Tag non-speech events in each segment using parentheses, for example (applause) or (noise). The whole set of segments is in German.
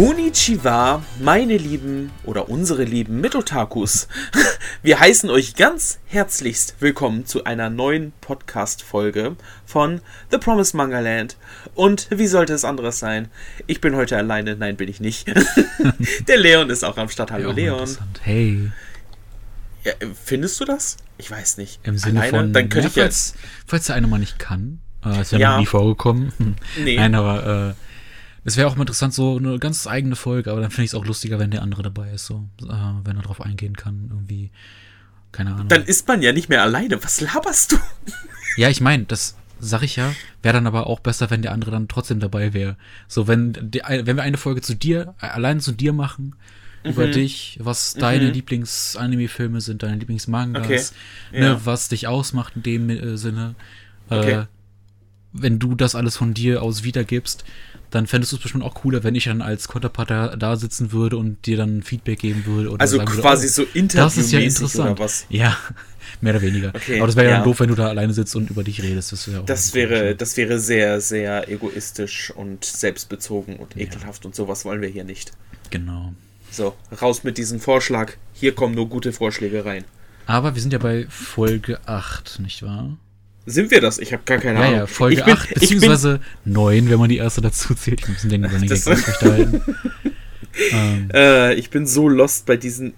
Konnichiwa, meine lieben oder unsere lieben Mitotakus. (laughs) Wir heißen euch ganz herzlichst willkommen zu einer neuen Podcast-Folge von The Promised Manga Land. Und wie sollte es anderes sein? Ich bin heute alleine. Nein, bin ich nicht. (laughs) Der Leon ist auch am Start. Hallo, Leon. Hey. Ja, findest du das? Ich weiß nicht. Im Sinne alleine? von, Dann könnte ja, ich falls, falls der eine mal nicht kann. Äh, ist ja, Ja. noch nie vorgekommen. Nee. (laughs) Nein, aber äh, es wäre auch mal interessant, so eine ganz eigene Folge, aber dann finde ich es auch lustiger, wenn der andere dabei ist, so, äh, wenn er drauf eingehen kann, irgendwie. Keine Ahnung. Dann ist man ja nicht mehr alleine. Was laberst du? ja, ich meine, das sag ich ja, wäre dann aber auch besser, wenn der andere dann trotzdem dabei wäre. So, wenn, die, wenn wir eine Folge zu dir, äh, allein zu dir machen, über Mhm. dich, was deine Lieblings-Anime-Filme sind, deine Lieblingsmangas, Okay. ne, Ja. was dich ausmacht in dem äh, Sinne. Okay. Äh, wenn du das alles von dir aus wiedergibst, dann fändest du es bestimmt auch cooler, wenn ich dann als Konterpart da, da sitzen würde und dir dann Feedback geben würde. Oder Also sagen würde, quasi oh, so Das ist ja interviewmäßig interessant. oder was? Ja, (laughs) mehr oder weniger. Okay, Aber das wäre ja, ja. dann doof, wenn du da alleine sitzt und über dich redest. Das, wäre auch Das wäre, das wäre sehr, sehr egoistisch und selbstbezogen und ekelhaft und sowas wollen wir hier nicht. Genau. So, raus mit diesem Vorschlag. Hier kommen nur gute Vorschläge rein. Aber wir sind ja bei Folge 8, nicht wahr? Sind wir das? Ich habe gar keine Ja, Ahnung. ja, Folge ich bin, 8, ich bin, beziehungsweise 9, wenn man die erste dazu zählt. Ich muss den Running Gag aufrechterhalten. ähm, äh, ich bin so lost bei diesen.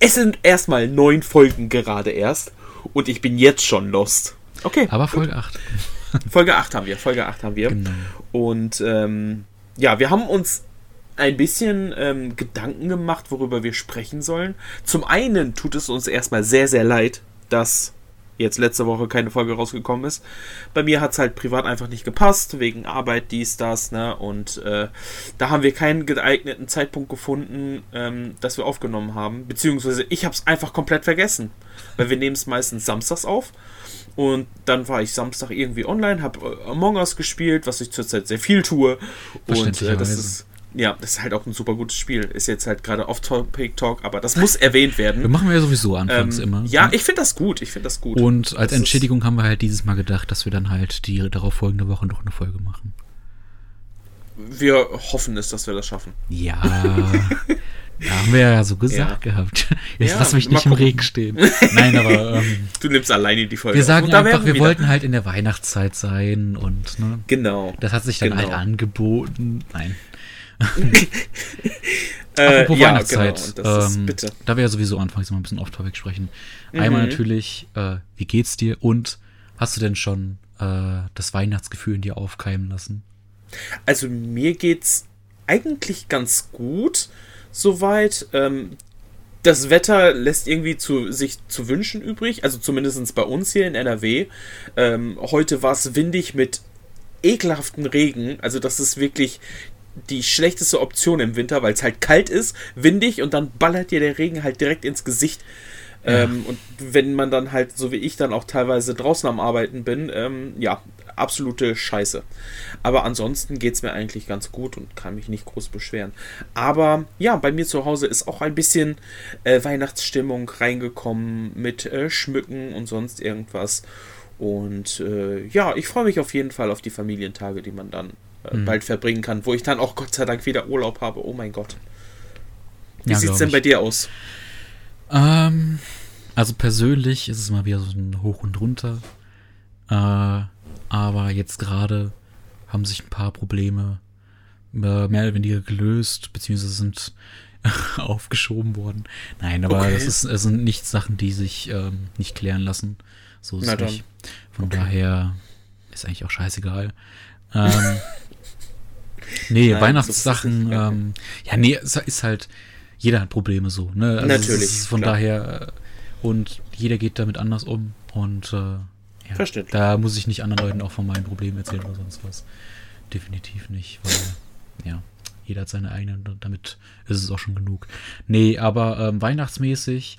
Es sind erstmal neun Folgen gerade erst. Und ich bin jetzt schon lost. Okay, aber Folge 8. (laughs) Folge 8 haben wir. Folge 8 haben wir. Genau. Und ähm, ja, wir haben uns ein bisschen ähm, Gedanken gemacht, worüber wir sprechen sollen. Zum einen tut es uns erstmal sehr, sehr leid, dass jetzt letzte Woche keine Folge rausgekommen ist. Bei mir hat es halt privat einfach nicht gepasst, wegen Arbeit, dies, das, ne? Und äh, da haben wir keinen geeigneten Zeitpunkt gefunden, ähm, dass wir aufgenommen haben. Beziehungsweise ich habe es einfach komplett vergessen. Weil wir nehmen es meistens samstags auf. Und dann war ich Samstag irgendwie online, habe äh, Among Us gespielt, was ich zurzeit sehr viel tue. Und äh, das ist, ja, das ist halt auch ein super gutes Spiel. Ist jetzt halt gerade Off-Topic-Talk, aber das muss erwähnt Wir werden. machen wir ja sowieso anfangs Ähm, immer. ja, ich finde das gut. Ich finde das gut. Und als Das Entschädigung haben wir halt dieses Mal gedacht, dass wir dann halt die darauf folgende Woche noch eine Folge machen. wir hoffen es, dass wir das schaffen. Ja. da haben wir ja so gesagt gehabt. Jetzt Ja, lass mich nicht im gucken. Regen stehen. Nein, aber (laughs) ähm, Du nimmst alleine die Folge. wir sagen einfach, wir wieder- wollten halt in der Weihnachtszeit sein und ne, Genau. das hat sich dann Genau. halt angeboten. Nein. (laughs) Äh, Apropos ja, Weihnachtszeit. Genau. Ist, ähm, bitte. Da wir ja sowieso anfangs mal ein bisschen off-topic sprechen. Einmal Mhm. natürlich, äh, wie geht's dir und hast du denn schon äh, das Weihnachtsgefühl in dir aufkeimen lassen? Also mir geht's eigentlich ganz gut soweit. Ähm, das Wetter lässt irgendwie zu, sich zu wünschen übrig, also zumindest bei uns hier in NRW. Ähm, heute war es windig mit ekelhaften Regen, also das ist wirklich die schlechteste Option im Winter, weil es halt kalt ist, windig und dann ballert dir der Regen halt direkt ins Gesicht. Ähm, und wenn man dann halt, so wie ich, dann auch teilweise draußen am Arbeiten bin, ähm, ja, absolute Scheiße. Aber ansonsten geht es mir eigentlich ganz gut und kann mich nicht groß beschweren. Aber ja, bei mir zu Hause ist auch ein bisschen äh, Weihnachtsstimmung reingekommen mit äh, Schmücken und sonst irgendwas. Und äh, ja, ich freue mich auf jeden Fall auf die Familientage, die man dann äh, Mhm. bald verbringen kann, wo ich dann auch Gott sei Dank wieder Urlaub habe. Oh mein Gott. Wie Ja, sieht's glaub denn ich. bei dir aus? Ähm, also persönlich ist es mal wieder so ein Hoch und Runter. Äh, aber jetzt gerade haben sich ein paar Probleme äh, mehr oder weniger gelöst, beziehungsweise sind (laughs) aufgeschoben worden. Nein, aber Okay. das ist, es sind nicht Sachen, die sich ähm, nicht klären lassen. So ist es nicht. Von Okay. daher ist eigentlich auch scheißegal. Ähm, (laughs) nee, Nein, Weihnachtssachen, so ähm, ja, nee, es ist halt, jeder hat Probleme so, ne? Also Natürlich, von klar. daher, äh, und jeder geht damit anders um und äh, ja, Verständlich. da muss ich nicht anderen Leuten auch von meinen Problemen erzählen oder sonst was. Definitiv nicht, weil, ja, jeder hat seine eigenen, und damit ist es auch schon genug. Nee, aber ähm, weihnachtsmäßig,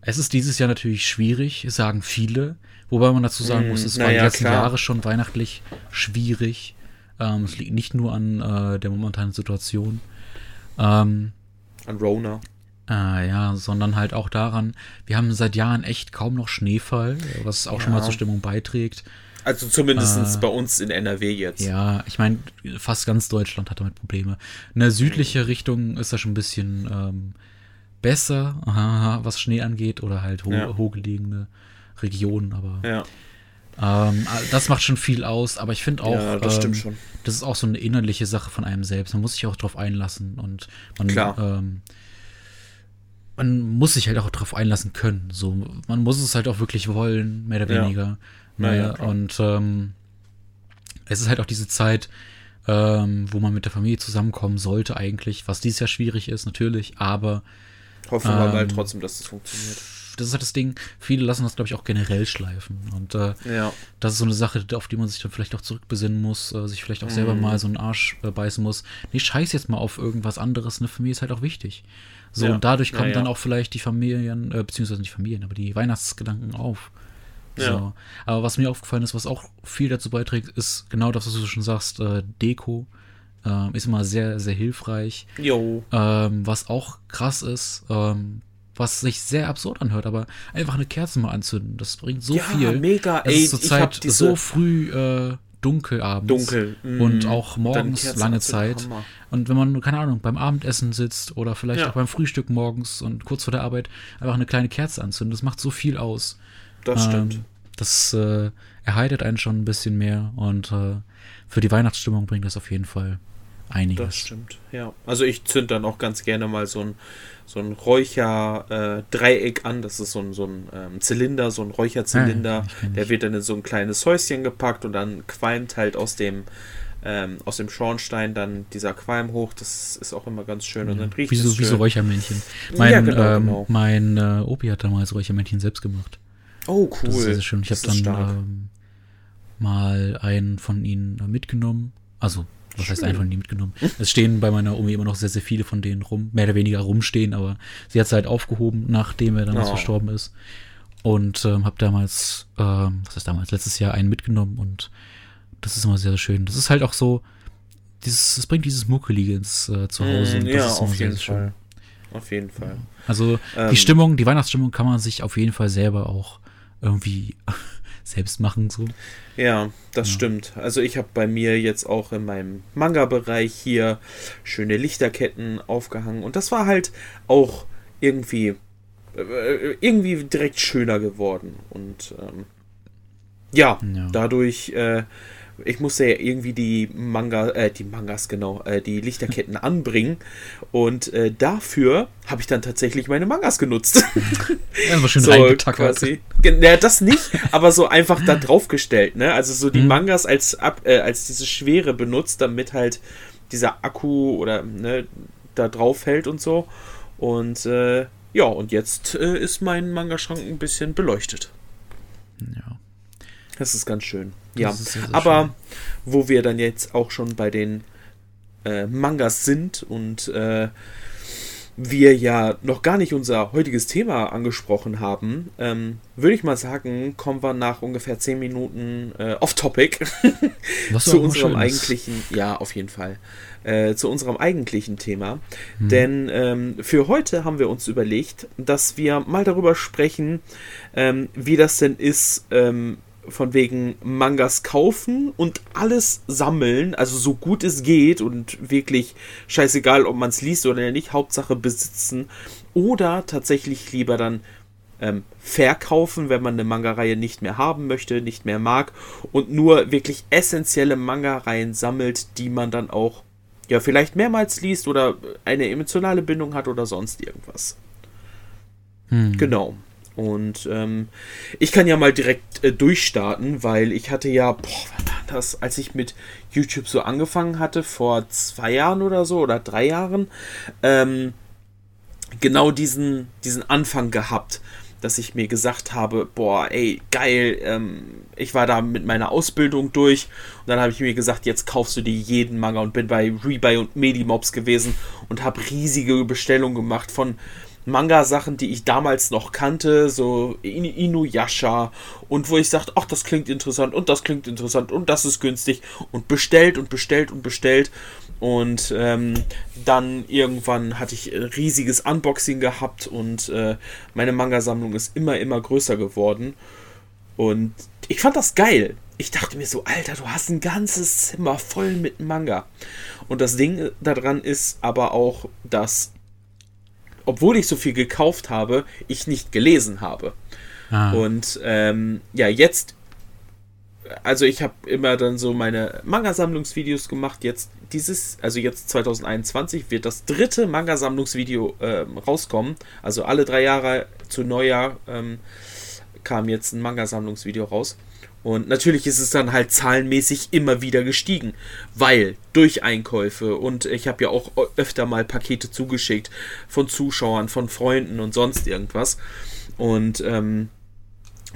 es ist dieses Jahr natürlich schwierig, sagen viele, wobei man dazu sagen muss, es na war die ja, letzten klar. Jahre schon weihnachtlich schwierig. Ähm, es liegt nicht nur an äh, der momentanen Situation. Ähm, An Rona. äh, ja, sondern halt auch daran, wir haben seit Jahren echt kaum noch Schneefall, was auch schon Ja. mal zur Stimmung beiträgt. Also zumindest äh, bei uns in NRW jetzt. Ja, ich meine, fast ganz Deutschland hat damit Probleme. Eine südliche Richtung ist da schon ein bisschen ähm, besser, (laughs) was Schnee angeht, oder halt ho ja. hochgelegene Regionen, aber ja. Ähm, das macht schon viel aus, aber ich finde auch, ja, das, ähm, schon. das ist auch so eine innerliche Sache von einem selbst. Man muss sich auch drauf einlassen und man, ähm, man muss sich halt auch drauf einlassen können. So, man muss es halt auch wirklich wollen, mehr oder weniger. Naja, ja, und ähm, es ist halt auch diese Zeit, ähm, wo man mit der Familie zusammenkommen sollte eigentlich, was dieses Jahr schwierig ist, natürlich, aber Hoffen wir ähm, mal trotzdem, dass das funktioniert. Das ist halt das Ding, viele lassen das, glaube ich, auch generell schleifen. Und äh, ja. das ist so eine Sache, auf die man sich dann vielleicht auch zurückbesinnen muss, äh, sich vielleicht auch selber mm. mal so einen Arsch äh, beißen muss. Nee, scheiß jetzt mal auf irgendwas anderes. Eine Familie ist halt auch wichtig. So, ja. und dadurch kommen ja, dann auch vielleicht die Familien, äh, beziehungsweise nicht Familien, aber die Weihnachtsgedanken auf. So. Ja. Aber was mir aufgefallen ist, was auch viel dazu beiträgt, ist genau das, was du schon sagst, äh, Deko. Ähm, ist immer sehr, sehr hilfreich. Jo. Ähm, was auch krass ist, ähm, was sich sehr absurd anhört, aber einfach eine Kerze mal anzünden, das bringt so ja, viel. mega, ey. Es ist zurzeit so früh äh, dunkel abends. Dunkel. Mm, und auch morgens lange Zeit. Hammer. Und wenn man, keine Ahnung, beim Abendessen sitzt oder vielleicht ja. auch beim Frühstück morgens und kurz vor der Arbeit einfach eine kleine Kerze anzünden, das macht so viel aus. Das stimmt. Ähm, das äh, erheitert einen schon ein bisschen mehr und äh, für die Weihnachtsstimmung bringt das auf jeden Fall einiges. Das stimmt, ja. Also ich zünd dann auch ganz gerne mal so ein, so ein Räucher-Dreieck äh, an. Das ist so ein, so ein ähm, Zylinder, so ein Räucherzylinder. Ja, der wird dann in so ein kleines Häuschen gepackt und dann qualmt halt aus dem ähm, aus dem Schornstein dann dieser Qualm hoch. Das ist auch immer ganz schön. Und dann riecht wie so, es wie so Räuchermännchen. Mein, ja, genau, ähm, genau. mein äh, Opi hat damals Räuchermännchen selbst gemacht. Oh, cool. Das ist sehr schön. Ich habe dann ähm, mal einen von ihnen äh, mitgenommen. Also was Schön. heißt einfach nie mitgenommen? Es stehen bei meiner Omi immer noch sehr, sehr viele von denen rum, mehr oder weniger rumstehen, aber sie hat es halt aufgehoben, nachdem er damals oh. verstorben ist. Und ähm, habe damals, ähm, was heißt damals, letztes Jahr einen mitgenommen und das ist immer sehr, sehr schön. Das ist halt auch so, dieses, es bringt dieses Muckelige ins äh, Zuhause. Mm, ja, auf jeden sehr, Fall. Auf jeden Fall. Also ähm, die Stimmung, die Weihnachtsstimmung kann man sich auf jeden Fall selber auch irgendwie selbst machen. So. Ja, das ja. stimmt. Also ich habe bei mir jetzt auch in meinem Manga-Bereich hier schöne Lichterketten aufgehangen und das war halt auch irgendwie äh, irgendwie direkt schöner geworden und ähm, ja, ja, dadurch äh, ich musste ja irgendwie die Manga, äh, die Mangas, genau, äh, die Lichterketten (laughs) anbringen. Und äh, dafür habe ich dann tatsächlich meine Mangas genutzt. (laughs) Einfach schön so, quasi. Ja, das nicht, aber so einfach da draufgestellt, ne? Also so die mhm. Mangas als, ab, äh, als diese Schwere benutzt, damit halt dieser Akku oder ne, da drauf hält und so. Und äh, ja, und jetzt äh, ist mein Mangaschrank ein bisschen beleuchtet. Ja. Das ist ganz schön. Ja, aber schön. wo wir dann jetzt auch schon bei den äh, Mangas sind und äh, wir ja noch gar nicht unser heutiges Thema angesprochen haben, ähm, würde ich mal sagen, kommen wir nach ungefähr 10 Minuten äh, off-topic (laughs) zu unserem eigentlichen, ja, auf jeden Fall, äh, zu unserem eigentlichen Thema. Hm. Denn ähm, für heute haben wir uns überlegt, dass wir mal darüber sprechen, ähm, wie das denn ist, ähm, von wegen Mangas kaufen und alles sammeln, also so gut es geht und wirklich scheißegal, ob man es liest oder nicht, Hauptsache besitzen oder tatsächlich lieber dann ähm, verkaufen, wenn man eine Manga-Reihe nicht mehr haben möchte, nicht mehr mag und nur wirklich essentielle Manga-Reihen sammelt, die man dann auch ja vielleicht mehrmals liest oder eine emotionale Bindung hat oder sonst irgendwas. Hm. Genau. Und ähm, ich kann ja mal direkt äh, durchstarten, weil ich hatte ja, boah, was war das, als ich mit YouTube so angefangen hatte, vor zwei Jahren oder so oder drei Jahren, ähm, genau diesen, diesen Anfang gehabt, dass ich mir gesagt habe, boah, ey, geil, ähm, ich war da mit meiner Ausbildung durch und dann habe ich mir gesagt, jetzt kaufst du dir jeden Manga und bin bei Rebuy und Medimobs gewesen und habe riesige Bestellungen gemacht von Manga-Sachen, die ich damals noch kannte, so Inuyasha und wo ich sagte, ach, das klingt interessant und das klingt interessant und das ist günstig und bestellt und bestellt und bestellt und ähm, dann irgendwann hatte ich ein riesiges Unboxing gehabt und äh, meine Manga-Sammlung ist immer, immer größer geworden und ich fand das geil. ich dachte mir so, Alter, du hast ein ganzes Zimmer voll mit Manga. Und das Ding daran ist aber auch, dass, obwohl ich so viel gekauft habe, ich nicht gelesen habe. Ah. Und ähm, ja, jetzt, also ich habe immer dann so meine Manga-Sammlungsvideos gemacht. Jetzt dieses, also jetzt 2021 wird das dritte Manga-Sammlungsvideo ähm, rauskommen. Also alle drei Jahre zu Neujahr ähm, kam jetzt ein Manga-Sammlungsvideo raus. Und natürlich ist es dann halt zahlenmäßig immer wieder gestiegen, weil durch Einkäufe und ich habe ja auch öfter mal Pakete zugeschickt von Zuschauern, von Freunden und sonst irgendwas. Und ähm,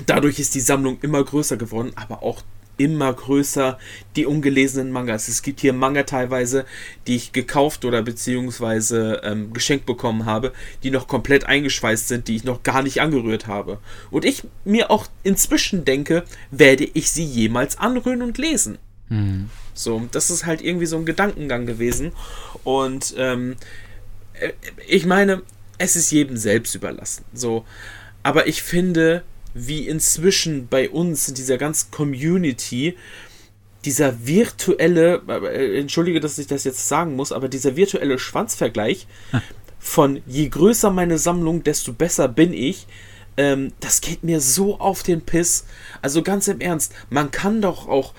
dadurch ist die Sammlung immer größer geworden, aber auch immer größer die ungelesenen Mangas. Es gibt hier Manga teilweise, die ich gekauft oder beziehungsweise ähm, geschenkt bekommen habe, die noch komplett eingeschweißt sind, die ich noch gar nicht angerührt habe. Und ich mir auch inzwischen denke, werde ich sie jemals anrühren und lesen. Mhm. So, das ist halt irgendwie so ein Gedankengang gewesen. Und ähm, äh, ich meine, es ist jedem selbst überlassen. So, aber ich finde, wie inzwischen bei uns in dieser ganzen Community dieser virtuelle, äh, entschuldige, dass ich das jetzt sagen muss, aber dieser virtuelle Schwanzvergleich von je größer meine Sammlung, desto besser bin ich, ähm, das geht mir so auf den Piss. Also ganz im Ernst, man kann doch auch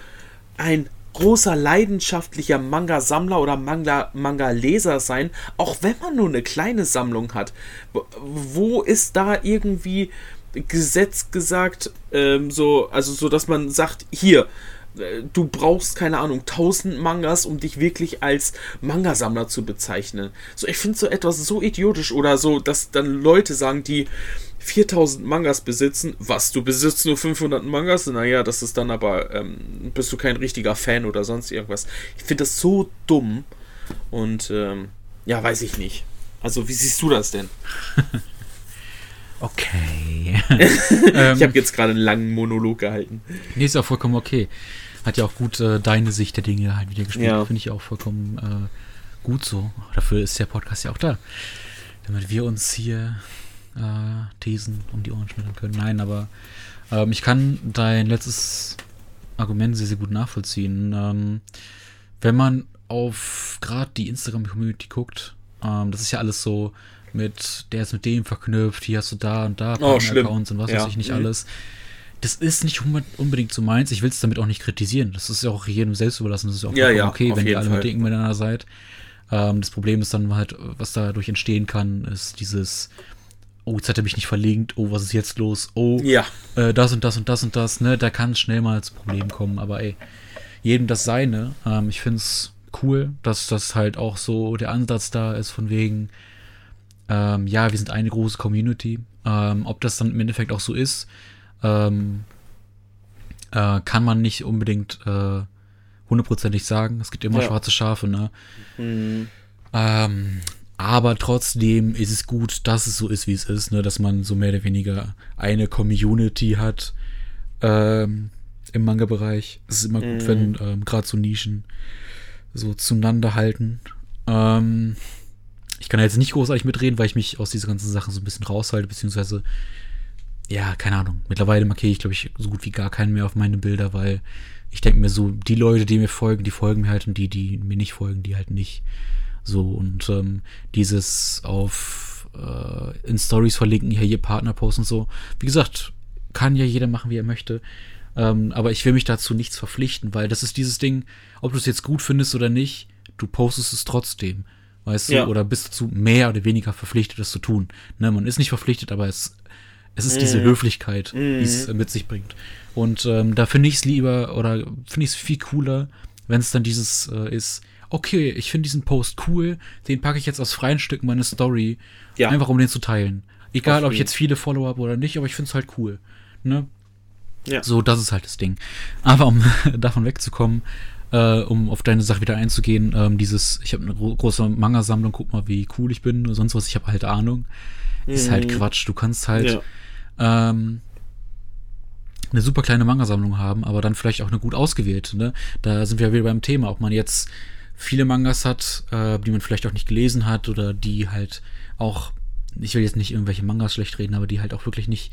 ein großer leidenschaftlicher Manga-Sammler oder Manga-Leser sein, auch wenn man nur eine kleine Sammlung hat. Wo ist da irgendwie Gesetz gesagt, ähm, so, also so, dass man sagt, hier, äh, du brauchst, keine Ahnung, 1000 Mangas, um dich wirklich als Mangasammler zu bezeichnen. So, ich finde so etwas so idiotisch oder so, dass dann Leute sagen, die 4000 Mangas besitzen, was, du besitzt nur 500 Mangas? Naja, das ist dann aber, ähm, bist du kein richtiger Fan oder sonst irgendwas. Ich finde das so dumm und, ähm, ja, weiß ich nicht. Also, wie siehst du das denn? (laughs) Okay. (laughs) ich habe jetzt gerade einen langen Monolog gehalten. Nee, ist auch vollkommen okay. Hat ja auch gut äh, deine Sicht der Dinge halt wieder gespielt. Ja. Finde ich auch vollkommen äh, gut so. Dafür ist der Podcast ja auch da. Damit wir uns hier äh, Thesen um die Ohren schneiden können. Nein, aber ähm, ich kann dein letztes Argument sehr, sehr gut nachvollziehen. Ähm, wenn man auf gerade die Instagram-Community guckt, ähm, das ist ja alles so mit, der ist mit dem verknüpft, hier hast du da und da oh, Accounts und was ja. weiß ich nicht mhm. alles. Das ist nicht unbedingt so meins. Ich will es damit auch nicht kritisieren. Das ist ja auch jedem selbst überlassen. Das ist ja auch ja, ja, okay, wenn ihr alle mit Dingen miteinander seid. Ähm, das Problem ist dann halt, was dadurch entstehen kann, ist dieses, oh, jetzt hat er mich nicht verlinkt, oh, was ist jetzt los? Oh, ja. äh, das und das und das und das, ne? Da kann es schnell mal zu Problemen kommen, aber ey, jedem das seine. Ähm, ich finde es cool, dass das halt auch so der Ansatz da ist, von wegen, ähm, ja, wir sind eine große Community. Ähm, ob das dann im Endeffekt auch so ist, ähm, äh, kann man nicht unbedingt äh, hundertprozentig sagen. Es gibt immer ja. schwarze Schafe, ne? Mhm. Ähm, aber trotzdem ist es gut, dass es so ist, wie es ist, ne? dass man so mehr oder weniger eine Community hat ähm, im Manga-Bereich. Es ist immer mhm. gut, wenn ähm, gerade so Nischen so zueinander halten. Ähm, ich kann jetzt nicht großartig mitreden, weil ich mich aus diesen ganzen Sachen so ein bisschen raushalte, beziehungsweise, ja, keine Ahnung. Mittlerweile markiere ich, glaube ich, so gut wie gar keinen mehr auf meine Bilder, weil ich denke mir so, die Leute, die mir folgen, die folgen mir halt und die, die mir nicht folgen, die halt nicht. So, und ähm, dieses auf äh, in Stories verlinken, ja, hier Partnerpost und so. Wie gesagt, kann ja jeder machen, wie er möchte. Ähm, aber ich will mich dazu nichts verpflichten, weil das ist dieses Ding, ob du es jetzt gut findest oder nicht, du postest es trotzdem weißt ja. du, oder bist dazu mehr oder weniger verpflichtet, das zu tun. Ne, man ist nicht verpflichtet, aber es, es ist mm. diese mhm. Höflichkeit, mm. die es mhm. mit sich bringt. Und ähm, da finde ich es lieber oder finde ich es viel cooler, wenn es dann dieses äh, ist, okay, ich finde diesen Post cool, den packe ich jetzt aus freien Stücken meine Story, ja. einfach um den zu teilen. Egal, ob ich jetzt viele Follower habe oder nicht, aber ich finde es halt cool. Ne? Ja. So, das ist halt das Ding. Aber um (laughs) davon wegzukommen, äh, um auf deine Sache wieder einzugehen, ähm, dieses, ich habe eine gro große Manga-Sammlung, guck mal, wie cool ich bin oder sonst was, ich habe halt Ahnung. Mhm. Ist halt mhm. Quatsch. Du kannst halt ja. ähm, eine super kleine Manga-Sammlung haben, aber dann vielleicht auch eine gut ausgewählte. Ne? Da sind wir wieder beim Thema, ob man jetzt viele Mangas hat, äh, die man vielleicht auch nicht gelesen hat oder die halt auch ich will jetzt nicht irgendwelche Mangas schlecht reden, aber die halt auch wirklich nicht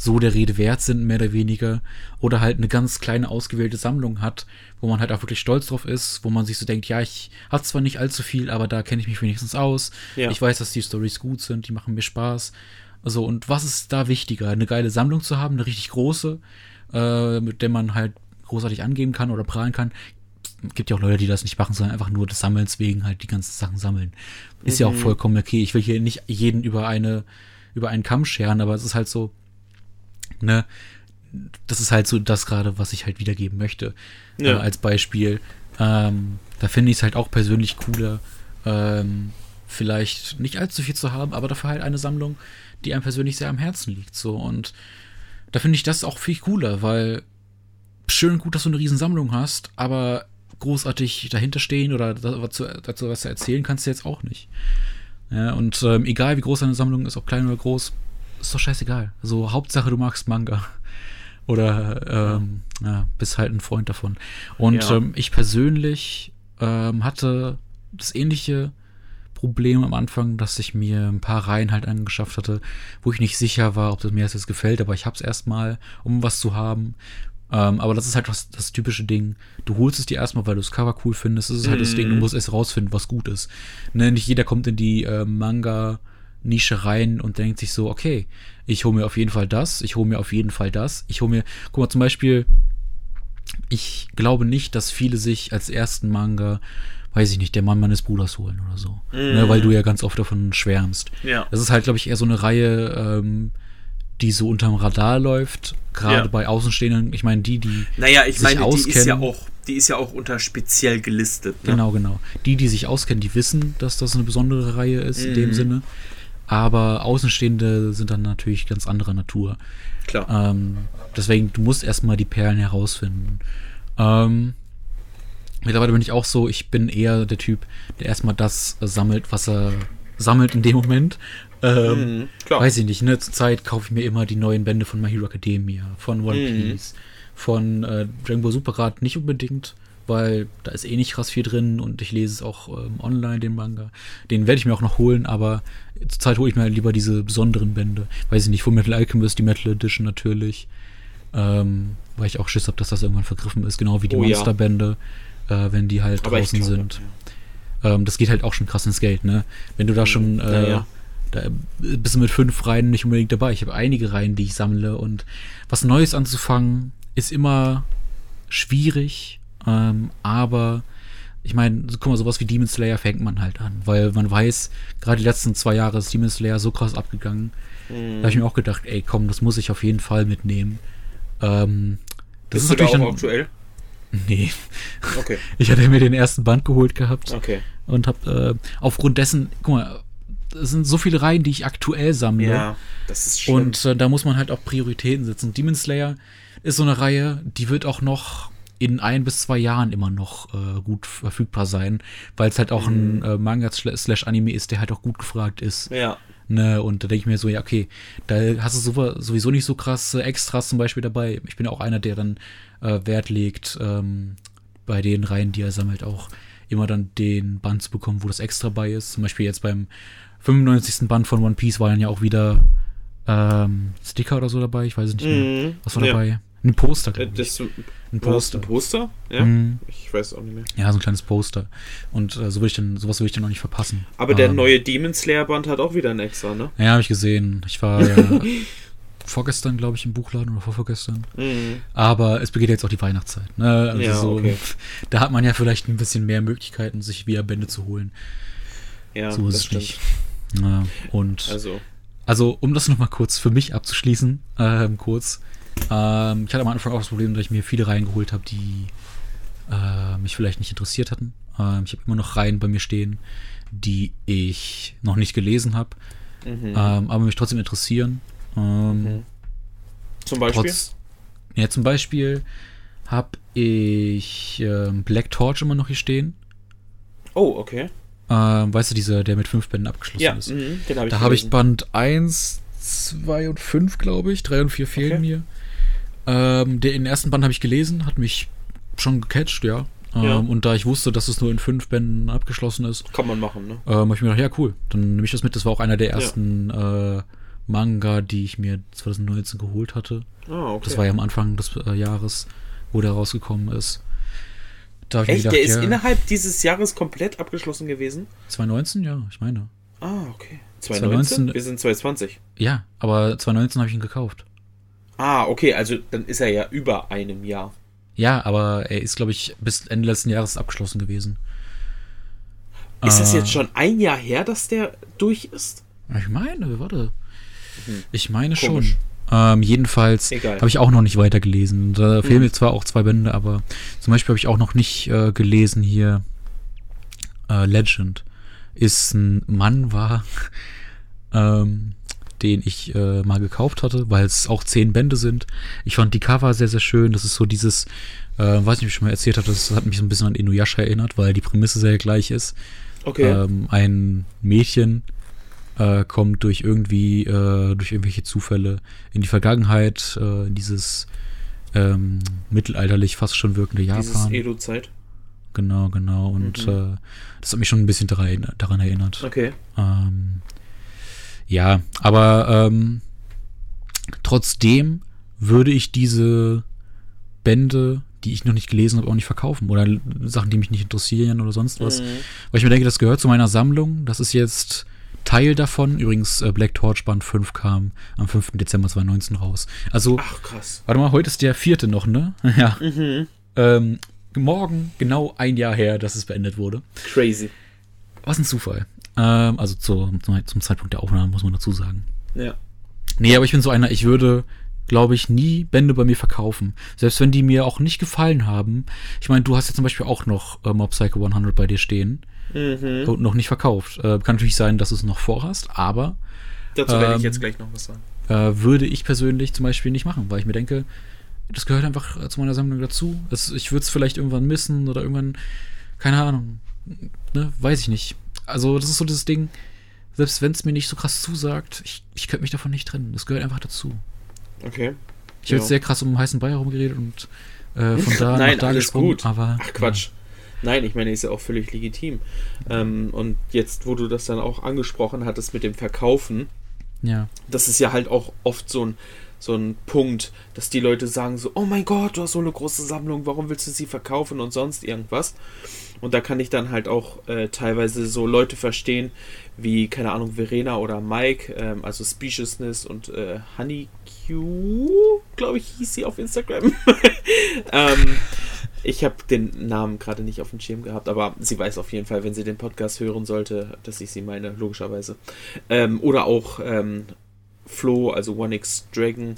so der Rede wert sind, mehr oder weniger. Oder halt eine ganz kleine ausgewählte Sammlung hat, wo man halt auch wirklich stolz drauf ist, wo man sich so denkt, ja, ich habe zwar nicht allzu viel, aber da kenne ich mich wenigstens aus. Ja. Ich weiß, dass die Stories gut sind, die machen mir Spaß. Also, und was ist da wichtiger? Eine geile Sammlung zu haben, eine richtig große, äh, mit der man halt großartig angeben kann oder prahlen kann. Gibt ja auch Leute, die das nicht machen, sondern einfach nur des Sammelns wegen halt die ganzen Sachen sammeln. Ist ja auch vollkommen okay. Ich will hier nicht jeden über eine, über einen Kamm scheren, aber es ist halt so, ne, das ist halt so das gerade, was ich halt wiedergeben möchte. Ja. Äh, als Beispiel. Ähm, da finde ich es halt auch persönlich cooler, ähm, vielleicht nicht allzu viel zu haben, aber dafür halt eine Sammlung, die einem persönlich sehr am Herzen liegt. So und da finde ich das auch viel cooler, weil schön und gut, dass du eine riesen Sammlung hast, aber großartig dahinter stehen oder dazu, dazu was erzählen kannst du jetzt auch nicht. Ja, und ähm, egal wie groß deine Sammlung ist, ob klein oder groß, ist doch scheißegal. Also Hauptsache du magst Manga. Oder ähm, ja, bist halt ein Freund davon. Und Ja. ähm, ich persönlich ähm, hatte das ähnliche Problem am Anfang, dass ich mir ein paar Reihen halt angeschafft hatte, wo ich nicht sicher war, ob das mir das jetzt gefällt, aber ich hab's erstmal, um was zu haben. Ähm, aber das ist halt das, das typische Ding. Du holst es dir erstmal, weil du das Cover cool findest. Das ist halt das Ding, du musst erst rausfinden, was gut ist. Ne, nicht jeder kommt in die äh, Manga-Nische rein und denkt sich so, okay, ich hole mir auf jeden Fall das, ich hole mir auf jeden Fall das. Ich hole mir, guck mal, zum Beispiel, ich glaube nicht, dass viele sich als ersten Manga, weiß ich nicht, der Mann meines Bruders holen oder so. Ne, weil du ja ganz oft davon schwärmst. Ja. Das ist halt, glaube ich, eher so eine Reihe, ähm, die so unterm Radar läuft, gerade Ja. bei Außenstehenden. Ich meine, die, die Naja, ich sich meine, die ist ja auskennen. auch, die ist ja auch unter speziell gelistet. Ne? Genau, genau. Die, die sich auskennen, die wissen, dass das eine besondere Reihe ist in dem Sinne. Aber Außenstehende sind dann natürlich ganz anderer Natur. Klar. Ähm, deswegen, du musst erstmal die Perlen herausfinden. Ähm, mittlerweile bin ich auch so, ich bin eher der Typ, der erstmal das sammelt, was er sammelt in dem Moment. Ähm, Mhm. Weiß ich nicht, ne? Zurzeit kaufe ich mir immer die neuen Bände von My Hero Academia, von One Mhm. Piece, von äh, Dragon Ball Super gerade nicht unbedingt, weil da ist eh nicht krass viel drin und ich lese es auch ähm, online, den Manga. Den werde ich mir auch noch holen, aber zurzeit hole ich mir halt lieber diese besonderen Bände. Weiß ich nicht, Full Metal Alchemist, die Metal Edition natürlich. Ähm, weil ich auch Schiss habe, dass das irgendwann vergriffen ist, genau wie die Oh ja. Monsterbände, äh, wenn die halt Aber draußen glaube, sind. Ähm, das geht halt auch schon krass ins Geld, ne? Wenn du da schon, äh, Ja, ja. da bist du mit fünf Reihen nicht unbedingt dabei. Ich habe einige Reihen, die ich sammle und was Neues anzufangen ist immer schwierig, ähm, aber ich meine, guck mal, sowas wie Demon Slayer fängt man halt an, weil man weiß, gerade die letzten zwei Jahre ist Demon Slayer so krass abgegangen. Mhm. Da habe ich mir auch gedacht, ey, komm, das muss ich auf jeden Fall mitnehmen. Ähm, das Bist ist du da natürlich auch dann. aktuell? Nee, Okay. (laughs) ich hatte mir den ersten Band geholt gehabt Okay. und habe äh, aufgrund dessen, guck mal, es sind so viele Reihen, die ich aktuell sammle. Ja, das ist schlimm. Und äh, da muss man halt auch Prioritäten setzen. Demon Slayer ist so eine Reihe, die wird auch noch in ein bis zwei Jahren immer noch äh, gut verfügbar sein, weil es halt auch ein äh, Manga slash Anime ist, der halt auch gut gefragt ist. ja. Ne, und da denke ich mir so, ja, okay, da hast du so, sowieso nicht so krasse Extras zum Beispiel dabei. Ich bin auch einer, der dann äh, Wert legt, ähm, bei den Reihen, die er sammelt, auch immer dann den Band zu bekommen, wo das extra bei ist. Zum Beispiel jetzt beim 95. Band von One Piece war dann ja auch wieder ähm, Sticker oder so dabei. Ich weiß nicht mehr. Mhm. Was war Ja. dabei? Ein Poster, Äh, glaub ich. Ein Poster. ein Poster? Ja. Mhm. Ich weiß auch nicht mehr. Ja, so ein kleines Poster. Und äh, so will ich dann, sowas will ich dann auch nicht verpassen. Aber der Ähm, neue Demon Slayer Band hat auch wieder ein extra, ne? Ja, habe ich gesehen. Ich war ja (laughs) vorgestern, glaube ich, im Buchladen oder vorvorgestern. Mhm. Aber es begeht jetzt auch die Weihnachtszeit. Ne? Also Ja, so, okay. (laughs) Da hat man ja vielleicht ein bisschen mehr Möglichkeiten, sich wieder Bände zu holen. Ja, so ist es stimmt. nicht. Ja, und also, Also, um das nochmal kurz für mich abzuschließen, ähm, kurz. Ähm, ich hatte am Anfang auch das Problem, dass ich mir viele Reihen geholt habe, die äh, mich vielleicht nicht interessiert hatten. Ähm, ich habe immer noch Reihen bei mir stehen, die ich noch nicht gelesen habe, mhm. ähm, aber mich trotzdem interessieren. Ähm, Mhm. zum Beispiel. Trotz, ja, zum Beispiel habe ich ähm, Black Torch immer noch hier stehen. oh, okay. Ähm, weißt du, dieser, der mit fünf Bänden abgeschlossen Ja, ist. mhm, den habe ich Da habe ich. Band 1, 2 und 5, glaube ich. 3 und 4 fehlen Okay. mir. Ähm, der, den ersten Band habe ich gelesen, hat mich schon gecatcht, ja. Ja. Ähm, und da ich wusste, dass es nur in fünf Bänden abgeschlossen ist, kann man machen, ne? Ähm, habe ich mir gedacht, ja cool, dann nehme ich das mit. Das war auch einer der ersten ja. äh, Manga, die ich mir 2019 geholt hatte. Ah, okay. Das war ja am Anfang des äh, Jahres, wo der rausgekommen ist. Echt? Gedacht, der ist ja, innerhalb dieses Jahres komplett abgeschlossen gewesen? 2019, ja, ich meine. Ah, okay. 2019? 2019 Wir sind 2020. Ja, aber 2019 habe ich ihn gekauft. Ah, okay, also dann ist er ja über einem Jahr. Ja, aber er ist, glaube ich, bis Ende letzten Jahres abgeschlossen gewesen. Ist äh, das jetzt schon ein Jahr her, dass der durch ist? Ich meine, warte. Hm. Ich meine Komisch. schon. Ähm, jedenfalls habe ich auch noch nicht weitergelesen. Da hm. fehlen mir zwar auch zwei Bände, aber zum Beispiel habe ich auch noch nicht äh, gelesen hier äh, Legend. Ist ein Mann war, (laughs) ähm, den ich äh, mal gekauft hatte, weil es auch zehn Bände sind. Ich fand die Cover sehr, sehr schön. Das ist so dieses, äh, weiß nicht, ob ich schon mal erzählt habe, das hat mich so ein bisschen an Inuyasha erinnert, weil die Prämisse sehr gleich ist. Okay. Ähm, ein Mädchen äh, kommt durch irgendwie, äh, durch irgendwelche Zufälle in die Vergangenheit, äh, in dieses ähm, mittelalterlich fast schon wirkende Japan. Dieses Edo-Zeit. Genau, genau. Und mhm. äh, das hat mich schon ein bisschen daran, daran erinnert. Okay. Ähm, ja, aber ähm, trotzdem würde ich diese Bände, die ich noch nicht gelesen habe, auch nicht verkaufen. Oder Sachen, die mich nicht interessieren oder sonst was. Mhm. Weil ich mir denke, das gehört zu meiner Sammlung. Das ist jetzt Teil davon. Übrigens, äh, Black Torch Band 5 kam am 5. Dezember 2019 raus. Also, Ach, krass. Warte mal, heute ist der vierte noch, ne? (laughs) ja. Mhm. Ähm, morgen genau ein Jahr her, dass es beendet wurde. Crazy. Was ein Zufall. Ähm, also zu, zum Zeitpunkt der Aufnahme, muss man dazu sagen. Ja. Nee, aber ich bin so einer, ich würde, glaube ich, nie Bände bei mir verkaufen. Selbst wenn die mir auch nicht gefallen haben. Ich meine, du hast ja zum Beispiel auch noch äh, Mob Psycho 100 bei dir stehen. Mhm. Und noch nicht verkauft. Äh, kann natürlich sein, dass du es noch vorhast, aber. Dazu werde ich ähm, jetzt gleich noch was sagen. Äh, würde ich persönlich zum Beispiel nicht machen, weil ich mir denke, das gehört einfach äh, zu meiner Sammlung dazu. Das, ich würde es vielleicht irgendwann missen oder irgendwann, keine Ahnung, ne, weiß ich nicht. Also, das ist so das Ding, selbst wenn es mir nicht so krass zusagt, ich, ich könnte mich davon nicht trennen. Das gehört einfach dazu. Okay. Ich habe jetzt sehr krass um heißen Brei herumgeredet und äh, von (laughs) da Nein, nach da alles gesprungen, gut. aber. Ach Quatsch. Ja. Nein, ich meine, ist ja auch völlig legitim. Ähm, und jetzt, wo du das dann auch angesprochen hattest mit dem Verkaufen, ja. das ist ja halt auch oft so ein, so ein Punkt, dass die Leute sagen so, oh mein Gott, du hast so eine große Sammlung, warum willst du sie verkaufen und sonst irgendwas. Und da kann ich dann halt auch äh, teilweise so Leute verstehen, wie, keine Ahnung, Verena oder Mike, ähm, also Speciousness und äh, Honey Q, glaube ich, hieß sie auf Instagram. (laughs) ähm, ich habe den Namen gerade nicht auf dem Schirm gehabt, aber sie weiß auf jeden Fall, wenn sie den Podcast hören sollte, dass ich sie meine, logischerweise. Ähm, oder auch ähm, Flo, also One X Dragon.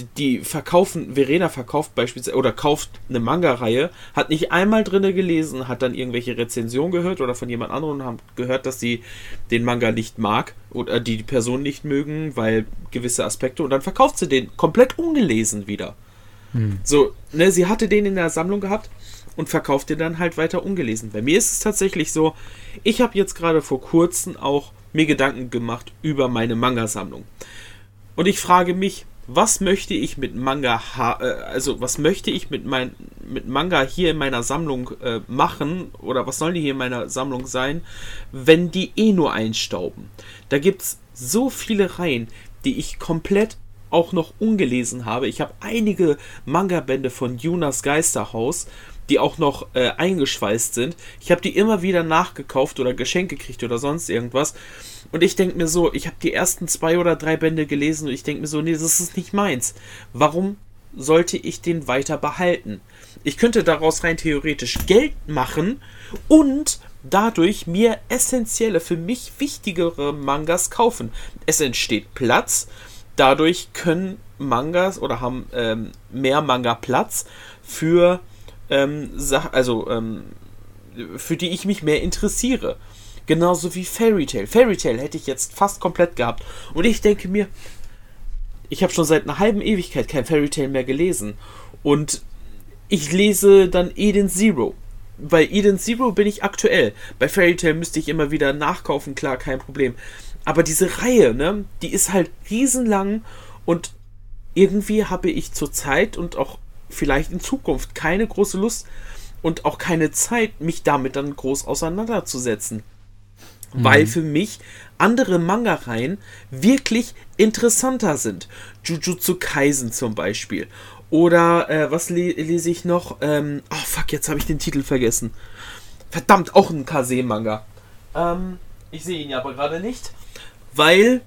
Die, die, verkaufen, Verena verkauft beispielsweise oder kauft eine Manga-Reihe, hat nicht einmal drinne gelesen, hat dann irgendwelche Rezensionen gehört oder von jemand anderem und haben gehört, dass sie den Manga nicht mag oder die Person nicht mögen, weil gewisse Aspekte und dann verkauft sie den komplett ungelesen wieder. Hm. So, ne, sie hatte den in der Sammlung gehabt und verkauft den dann halt weiter ungelesen. Bei mir ist es tatsächlich so, ich habe jetzt gerade vor kurzem auch mir Gedanken gemacht über meine Manga-Sammlung. Und ich frage mich, was möchte ich mit Manga, äh, also was möchte ich mit, mein, mit Manga hier in meiner Sammlung äh, machen oder was sollen die hier in meiner Sammlung sein, wenn die eh nur einstauben? Da gibt es so viele Reihen, die ich komplett auch noch ungelesen habe. Ich habe einige Manga-Bände von Yunas Geisterhaus, die auch noch äh, eingeschweißt sind. Ich habe die immer wieder nachgekauft oder geschenkt gekriegt oder sonst irgendwas. Und ich denke mir so, ich habe die ersten zwei oder drei Bände gelesen und ich denke mir so, nee, das ist nicht meins. Warum sollte ich den weiter behalten? Ich könnte daraus rein theoretisch Geld machen und dadurch mir essentielle, für mich wichtigere Mangas kaufen. Es entsteht Platz dadurch können Mangas oder haben ähm, mehr Manga Platz für ähm, also ähm, für die ich mich mehr interessiere. Genauso wie Fairy Tail. Fairy Tail hätte ich jetzt fast komplett gehabt. Und ich denke mir, ich habe schon seit einer halben Ewigkeit kein Fairy Tail mehr gelesen. Und ich lese dann Eden Zero. Bei Eden Zero bin ich aktuell. Bei Fairy Tail müsste ich immer wieder nachkaufen, klar, kein Problem. Aber diese Reihe, ne, die ist halt riesenlang und irgendwie habe ich zur Zeit und auch vielleicht in Zukunft keine große Lust und auch keine Zeit, mich damit dann groß auseinanderzusetzen. Mhm. Weil für mich andere Manga-Reihen wirklich interessanter sind. Jujutsu Kaisen zum Beispiel. Oder äh, was le lese ich noch? Ähm, oh fuck, jetzt habe ich den Titel vergessen. Verdammt, auch ein Kase-Manga. Ähm, ich sehe ihn ja aber gerade nicht. Weil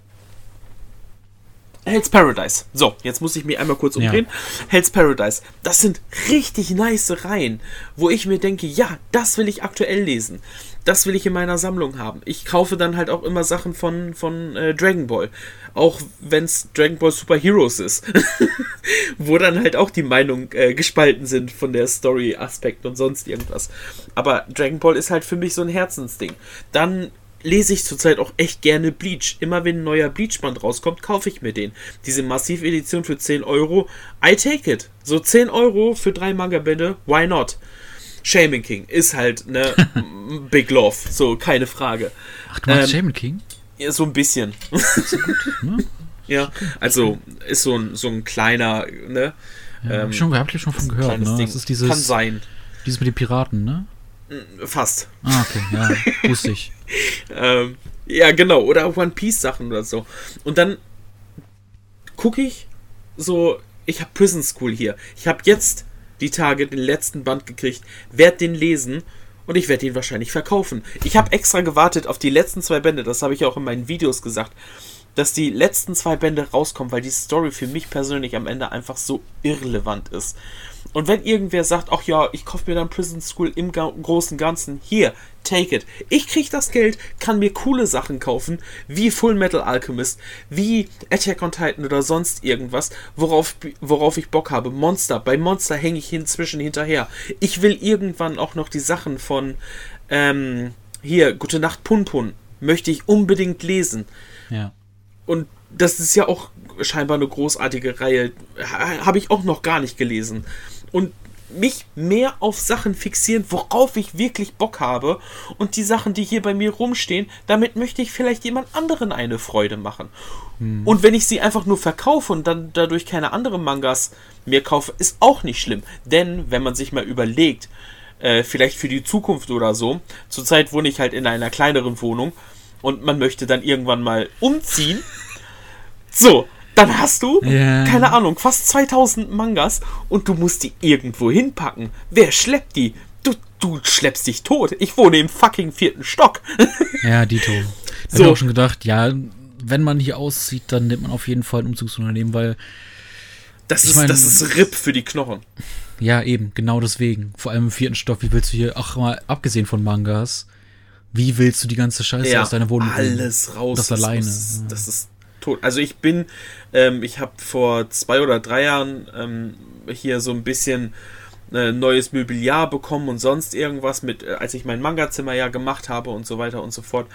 Hell's Paradise. So, jetzt muss ich mich einmal kurz umdrehen. Ja. Hell's Paradise. Das sind richtig nice Reihen, wo ich mir denke, ja, das will ich aktuell lesen. Das will ich in meiner Sammlung haben. Ich kaufe dann halt auch immer Sachen von, von äh, Dragon Ball. Auch wenn es Dragon Ball Super Heroes ist. (laughs) wo dann halt auch die Meinungen äh, gespalten sind von der Story-Aspekt und sonst irgendwas. Aber Dragon Ball ist halt für mich so ein Herzensding. Dann lese ich zurzeit auch echt gerne Bleach. Immer wenn ein neuer Bleach-Band rauskommt, kaufe ich mir den. Diese Massiv-Edition für 10 Euro, I take it. So 10 Euro für drei Manga-Bände, why not? Shaman King ist halt ne (laughs) Big Love, so keine Frage. Ach, du meinst ähm, Shaman King? Ja, so ein bisschen. So gut, ne? (laughs) ja, also ist so ein, so ein kleiner, ne? Ja, ähm, schon, hab ich schon von gehört, ne? Das ist dieses, Kann sein. Dieses mit den Piraten, ne? Fast. Ah, okay, ja, (laughs) wusste ich. ähm, ja, genau, oder One Piece Sachen oder so. Und dann gucke ich so, ich habe Prison School hier. Ich habe jetzt die Tage den letzten Band gekriegt, werde den lesen und ich werde ihn wahrscheinlich verkaufen. Ich habe extra gewartet auf die letzten zwei Bände, das habe ich auch in meinen Videos gesagt, dass die letzten zwei Bände rauskommen, weil die Story für mich persönlich am Ende einfach so irrelevant ist. Und wenn irgendwer sagt, ach ja, ich kaufe mir dann Prison School im großen Ganzen, hier, take it. Ich kriege das Geld, kann mir coole Sachen kaufen, wie Full Metal Alchemist, wie Attack on Titan oder sonst irgendwas, worauf, worauf ich Bock habe. Monster, bei Monster hänge ich inzwischen hinterher. Ich will irgendwann auch noch die Sachen von, ähm, hier, Gute Nacht Punpun, möchte ich unbedingt lesen. Ja. Und das ist ja auch scheinbar eine großartige Reihe. Habe ich auch noch gar nicht gelesen. Und mich mehr auf Sachen fixieren, worauf ich wirklich Bock habe. Und die Sachen, die hier bei mir rumstehen, damit möchte ich vielleicht jemand anderen eine Freude machen. Hm. Und wenn ich sie einfach nur verkaufe und dann dadurch keine anderen Mangas mehr kaufe, ist auch nicht schlimm. Denn wenn man sich mal überlegt, äh, vielleicht für die Zukunft oder so, zurzeit wohne ich halt in einer kleineren Wohnung und man möchte dann irgendwann mal umziehen. (laughs) So, dann hast du, yeah. keine Ahnung, fast 2000 Mangas und du musst die irgendwo hinpacken. Wer schleppt die? Du, du schleppst dich tot. Ich wohne im fucking vierten Stock. (laughs) ja, Dito. Da so. habe ich auch schon gedacht, ja, wenn man hier auszieht, dann nimmt man auf jeden Fall ein Umzugsunternehmen, weil. Das ist, mein, das ist RIP für die Knochen. Ja, eben, genau deswegen. Vor allem im vierten Stock, wie willst du hier, ach mal, abgesehen von Mangas, wie willst du die ganze Scheiße ja, aus deiner Wohnung alles raus. Das, das alleine. Muss, das ist tot. Also ich bin, ähm, ich habe vor zwei oder drei Jahren ähm, hier so ein bisschen äh, neues Mobiliar bekommen und sonst irgendwas mit, äh, als ich mein Manga-Zimmer ja gemacht habe und so weiter und so fort.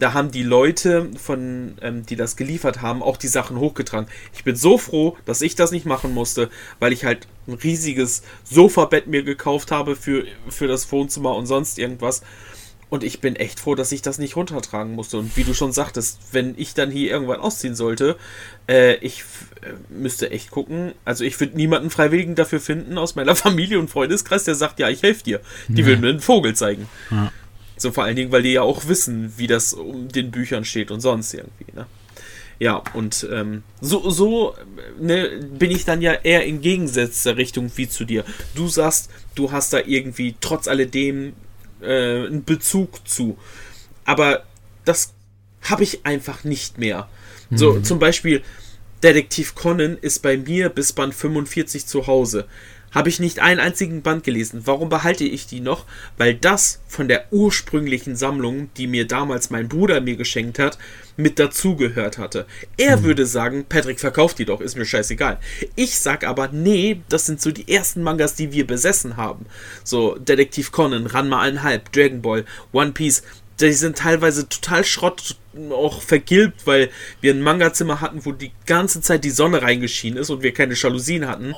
Da haben die Leute, von, ähm, die das geliefert haben, auch die Sachen hochgetragen. Ich bin so froh, dass ich das nicht machen musste, weil ich halt ein riesiges Sofabett mir gekauft habe für, für das Wohnzimmer und sonst irgendwas. Und ich bin echt froh, dass ich das nicht runtertragen musste. Und wie du schon sagtest, wenn ich dann hier irgendwann ausziehen sollte, äh, ich äh, müsste echt gucken. Also ich würde niemanden Freiwilligen dafür finden aus meiner (laughs) Familie und Freundeskreis, der sagt, ja, ich helfe dir. Die ja. würden mir einen Vogel zeigen. Ja. So vor allen Dingen, weil die ja auch wissen, wie das um den Büchern steht und sonst irgendwie. Ne? Ja, und ähm, so, so ne, bin ich dann ja eher in gegensätzter Richtung wie zu dir. Du sagst, du hast da irgendwie trotz alledem äh, einen Bezug zu. Aber das habe ich einfach nicht mehr. Mhm. So, zum Beispiel, Detektiv Conan ist bei mir bis Band 45 zu Hause. Habe ich nicht einen einzigen Band gelesen. Warum behalte ich die noch? Weil das von der ursprünglichen Sammlung, die mir damals mein Bruder mir geschenkt hat, mit dazugehört hatte. Er mhm. würde sagen, Patrick, verkauft die doch, ist mir scheißegal. Ich sag aber, nee, das sind so die ersten Mangas, die wir besessen haben. So, Detektiv Conan, Ranma 1,5, Dragon Ball, One Piece, die sind teilweise total Schrott auch vergilbt, weil wir ein Manga-Zimmer hatten, wo die ganze Zeit die Sonne reingeschienen ist und wir keine Jalousien hatten.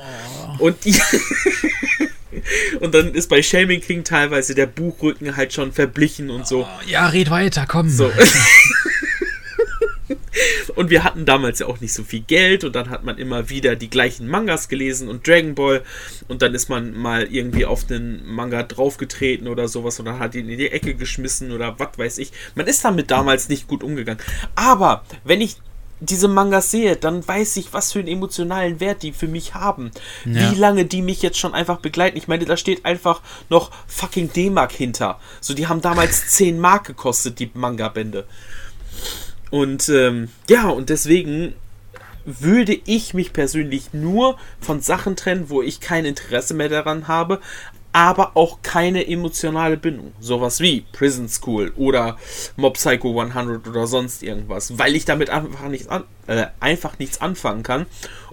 Oh. Und die (laughs) Und dann ist bei Shaming King teilweise der Buchrücken halt schon verblichen und so. Oh, ja, red weiter, komm. So. (laughs) und wir hatten damals ja auch nicht so viel Geld und dann hat man immer wieder die gleichen Mangas gelesen und Dragon Ball und dann ist man mal irgendwie auf den Manga draufgetreten oder sowas und dann hat ihn in die Ecke geschmissen oder was weiß ich. Man ist damit damals nicht gut umgegangen. Aber wenn ich diese Mangas sehe, dann weiß ich, was für einen emotionalen Wert die für mich haben. Ja. Wie lange die mich jetzt schon einfach begleiten. Ich meine, da steht einfach noch fucking D-Mark hinter. So, die haben damals 10 Mark gekostet, die Manga-Bände. Und ähm, ja, und deswegen würde ich mich persönlich nur von Sachen trennen, wo ich kein Interesse mehr daran habe, aber auch keine emotionale Bindung. Sowas wie Prison School oder Mob Psycho 100 oder sonst irgendwas, weil ich damit einfach nichts, an, äh, einfach nichts anfangen kann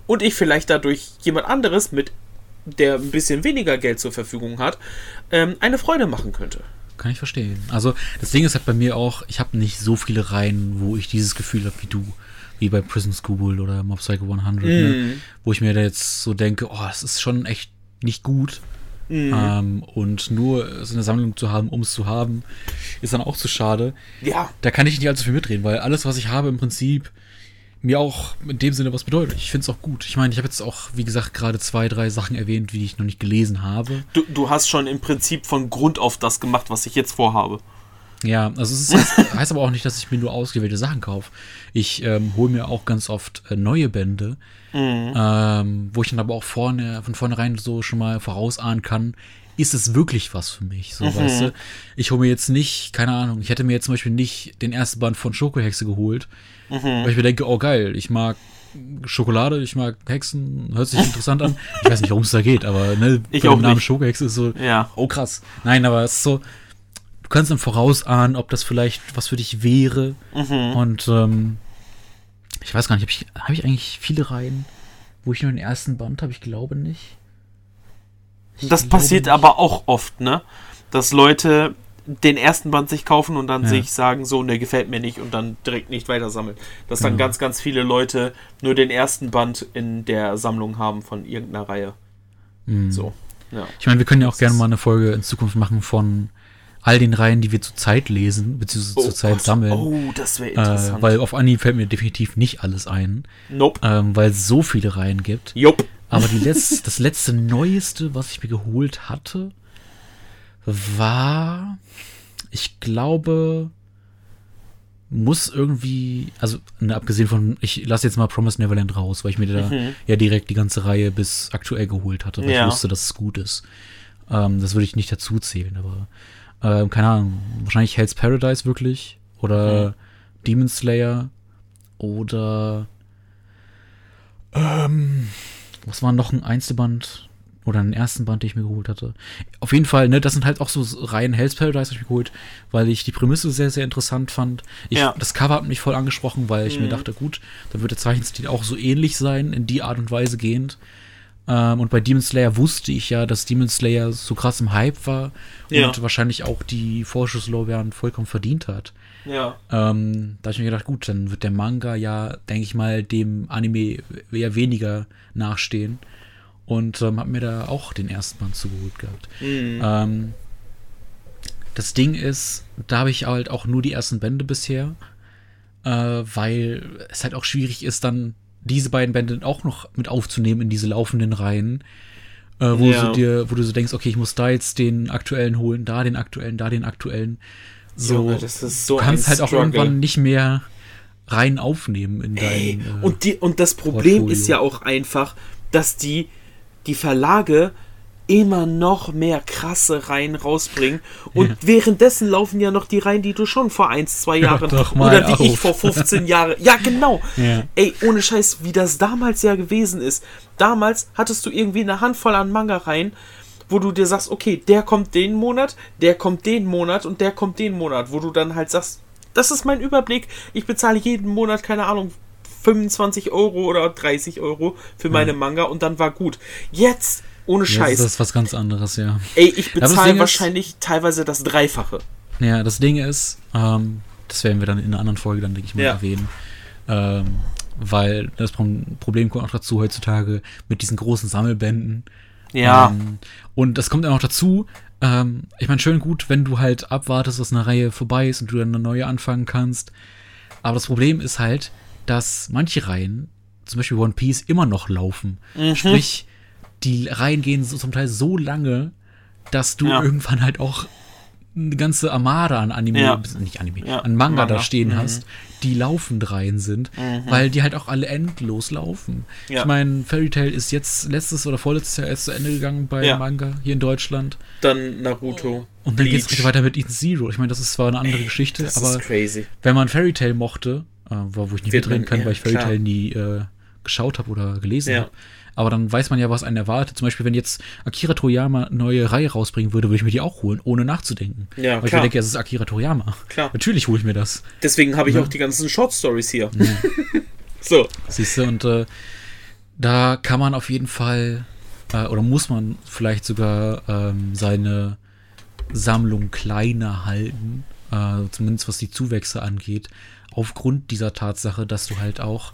und ich vielleicht dadurch jemand anderes mit der ein bisschen weniger Geld zur Verfügung hat, ähm, eine Freude machen könnte. Kann ich verstehen. Also das Ding ist halt bei mir auch, ich habe nicht so viele Reihen, wo ich dieses Gefühl habe wie du. Wie bei Prison School oder Mob Psycho 100, ne? Mhm. wo ich mir da jetzt so denke, oh, es ist schon echt nicht gut. Mhm. Ähm, und nur so eine Sammlung zu haben, um es zu haben, ist dann auch zu schade. Ja, Da kann ich nicht allzu viel mitreden, weil alles, was ich habe, im Prinzip mir auch in dem Sinne was bedeutet. Ich finde es auch gut. Ich meine, ich habe jetzt auch, wie gesagt, gerade zwei, drei Sachen erwähnt, die ich noch nicht gelesen habe. du, du hast schon im Prinzip von Grund auf das gemacht, was ich jetzt vorhabe. Ja, also es ist, (laughs) heißt, aber auch nicht, dass ich mir nur ausgewählte Sachen kaufe. Ich ähm, hole mir auch ganz oft äh, neue Bände, ähm, wo ich dann aber auch vorne, von vornherein so schon mal vorausahnen kann, ist es wirklich was für mich? So, weißt du? Ich hole mir jetzt nicht, keine Ahnung, ich hätte mir jetzt zum Beispiel nicht den ersten Band von Schokohexe geholt, weil ich mir denke, oh geil, ich mag Schokolade, ich mag Hexen, hört sich interessant an. Ich weiß nicht, worum es da geht, aber ne, (laughs) Ich bei dem Namen. Schokohexe ist so, Ja. oh krass. Nein, aber es ist so, du kannst dann vorausahnen, ob das vielleicht was für dich wäre. Mhm. Und ähm, ich weiß gar nicht, habe ich, hab ich eigentlich viele Reihen, wo ich nur den ersten Band habe? Ich glaube nicht. Ich Das glaube passiert nicht. aber auch oft, ne? Dass Leute den ersten Band sich kaufen und dann Ja. sich sagen, so, der gefällt mir nicht und dann direkt nicht weiter sammeln. Dass dann Genau. ganz, ganz viele Leute nur den ersten Band in der Sammlung haben von irgendeiner Reihe. Mhm. So. Ja. Ich meine, wir können ja auch Das gerne mal eine Folge in Zukunft machen von all den Reihen, die wir zurzeit lesen, beziehungsweise zurzeit Gott. sammeln. Oh, das wäre äh, interessant. weil auf Anhieb fällt mir definitiv nicht alles ein, nope. ähm, weil es so viele Reihen gibt. Jupp. Aber die letz das letzte Neueste, was ich mir geholt hatte, war, ich glaube, muss irgendwie, also ne, abgesehen von, ich lasse jetzt mal Promise Neverland raus, weil ich mir da Mhm. ja direkt die ganze Reihe bis aktuell geholt hatte, weil Ja. ich wusste, dass es gut ist. Ähm, das würde ich nicht dazu zählen, aber ähm, keine Ahnung, wahrscheinlich Hell's Paradise wirklich oder Mhm. Demon Slayer oder ähm, was war noch ein Einzelband oder einen ersten Band, den ich mir geholt hatte. Auf jeden Fall, ne, das sind halt auch so Reihen Hell's Paradise habe ich mir geholt, weil ich die Prämisse sehr, sehr interessant fand. Ich, Ja. Das Cover hat mich voll angesprochen, weil ich mir Mhm. dachte, gut, dann wird der Zeichenstil auch so ähnlich sein, in die Art und Weise gehend. Ähm, und bei Demon Slayer wusste ich ja, dass Demon Slayer so krass im Hype war Ja. und wahrscheinlich auch die Vorschusslorbeeren vollkommen verdient hat. Ja. Ähm, da habe ich mir gedacht, gut, dann wird der Manga ja, denke ich mal, dem Anime eher weniger nachstehen. Und ähm, habe mir da auch den ersten Band zugeholt gehabt. Mhm. Ähm, das Ding ist, da habe ich halt auch nur die ersten Bände bisher, äh, weil es halt auch schwierig ist, dann diese beiden Bände auch noch mit aufzunehmen in diese laufenden Reihen. Äh, wo, Ja. du dir, wo du so denkst, okay, ich muss da jetzt den aktuellen holen, da den aktuellen, da den aktuellen. So, Junge, so du kannst halt auch Struggle. irgendwann nicht mehr rein aufnehmen in Ey, dein. Äh, und, die, und das Problem Portfolio. ist ja auch einfach, dass die, die Verlage immer noch mehr krasse Reihen rausbringen. Und Ja. währenddessen laufen ja noch die Reihen, die du schon vor 1, 2 Hör Jahren oder die ich auf. vor 15 Jahren. Ja, genau. Ja. Ey, ohne Scheiß, wie das damals ja gewesen ist. Damals hattest du irgendwie eine Handvoll an Manga-Reihen, wo du dir sagst, okay, der kommt den Monat, der kommt den Monat und der kommt den Monat, wo du dann halt sagst, das ist mein Überblick, ich bezahle jeden Monat, keine Ahnung, 25 Euro oder 30 Euro für meine Manga und dann war gut. Jetzt, ohne jetzt Scheiß, ist das was ganz anderes, ja. ey, ich bezahle Ding ist- wahrscheinlich teilweise das Dreifache. Ja, das Ding ist, ähm, das werden wir dann in einer anderen Folge dann, denke ich mal, Ja. erwähnen. Ähm, weil das Pro Problem kommt auch dazu heutzutage mit diesen großen Sammelbänden. Ja, Ähm, und das kommt dann auch dazu, ähm, ich meine, schön gut, wenn du halt abwartest, dass eine Reihe vorbei ist und du dann eine neue anfangen kannst. Aber das Problem ist halt, dass manche Reihen, zum Beispiel One Piece, immer noch laufen. Sprich, die Reihen gehen so, zum Teil so lange, dass du Ja. irgendwann halt auch eine ganze Armada an Anime, Ja. nicht Anime, Ja, an Manga, Manga. da stehen Mhm. hast, die laufend Reihen sind, weil die halt auch alle endlos laufen. Ja. Ich meine, Fairy Tail ist jetzt letztes oder vorletztes Jahr erst zu Ende gegangen bei. Manga hier in Deutschland. Dann Naruto. Und dann geht es weiter mit Eden Zero. Ich meine, das ist zwar eine andere Geschichte, Das aber wenn man Fairy Tail mochte, äh, wo wo ich nicht Wird mitreden kann, ja, weil ich Fairy klar. Tail nie äh, geschaut habe oder gelesen Ja. habe. Aber dann weiß man ja, was einen erwartet. Zum Beispiel, wenn jetzt Akira Toriyama eine neue Reihe rausbringen würde, würde ich mir die auch holen, ohne nachzudenken. Ja, weil ich klar. mir denke, es ist Akira Toriyama. Klar. Natürlich hole ich mir das. Deswegen habe ich Ja. auch die ganzen Short Stories hier. (laughs) so. Siehst du, und äh, da kann man auf jeden Fall, äh, oder muss man vielleicht sogar ähm, seine Sammlung kleiner halten, äh, zumindest was die Zuwächse angeht, aufgrund dieser Tatsache, dass du halt auch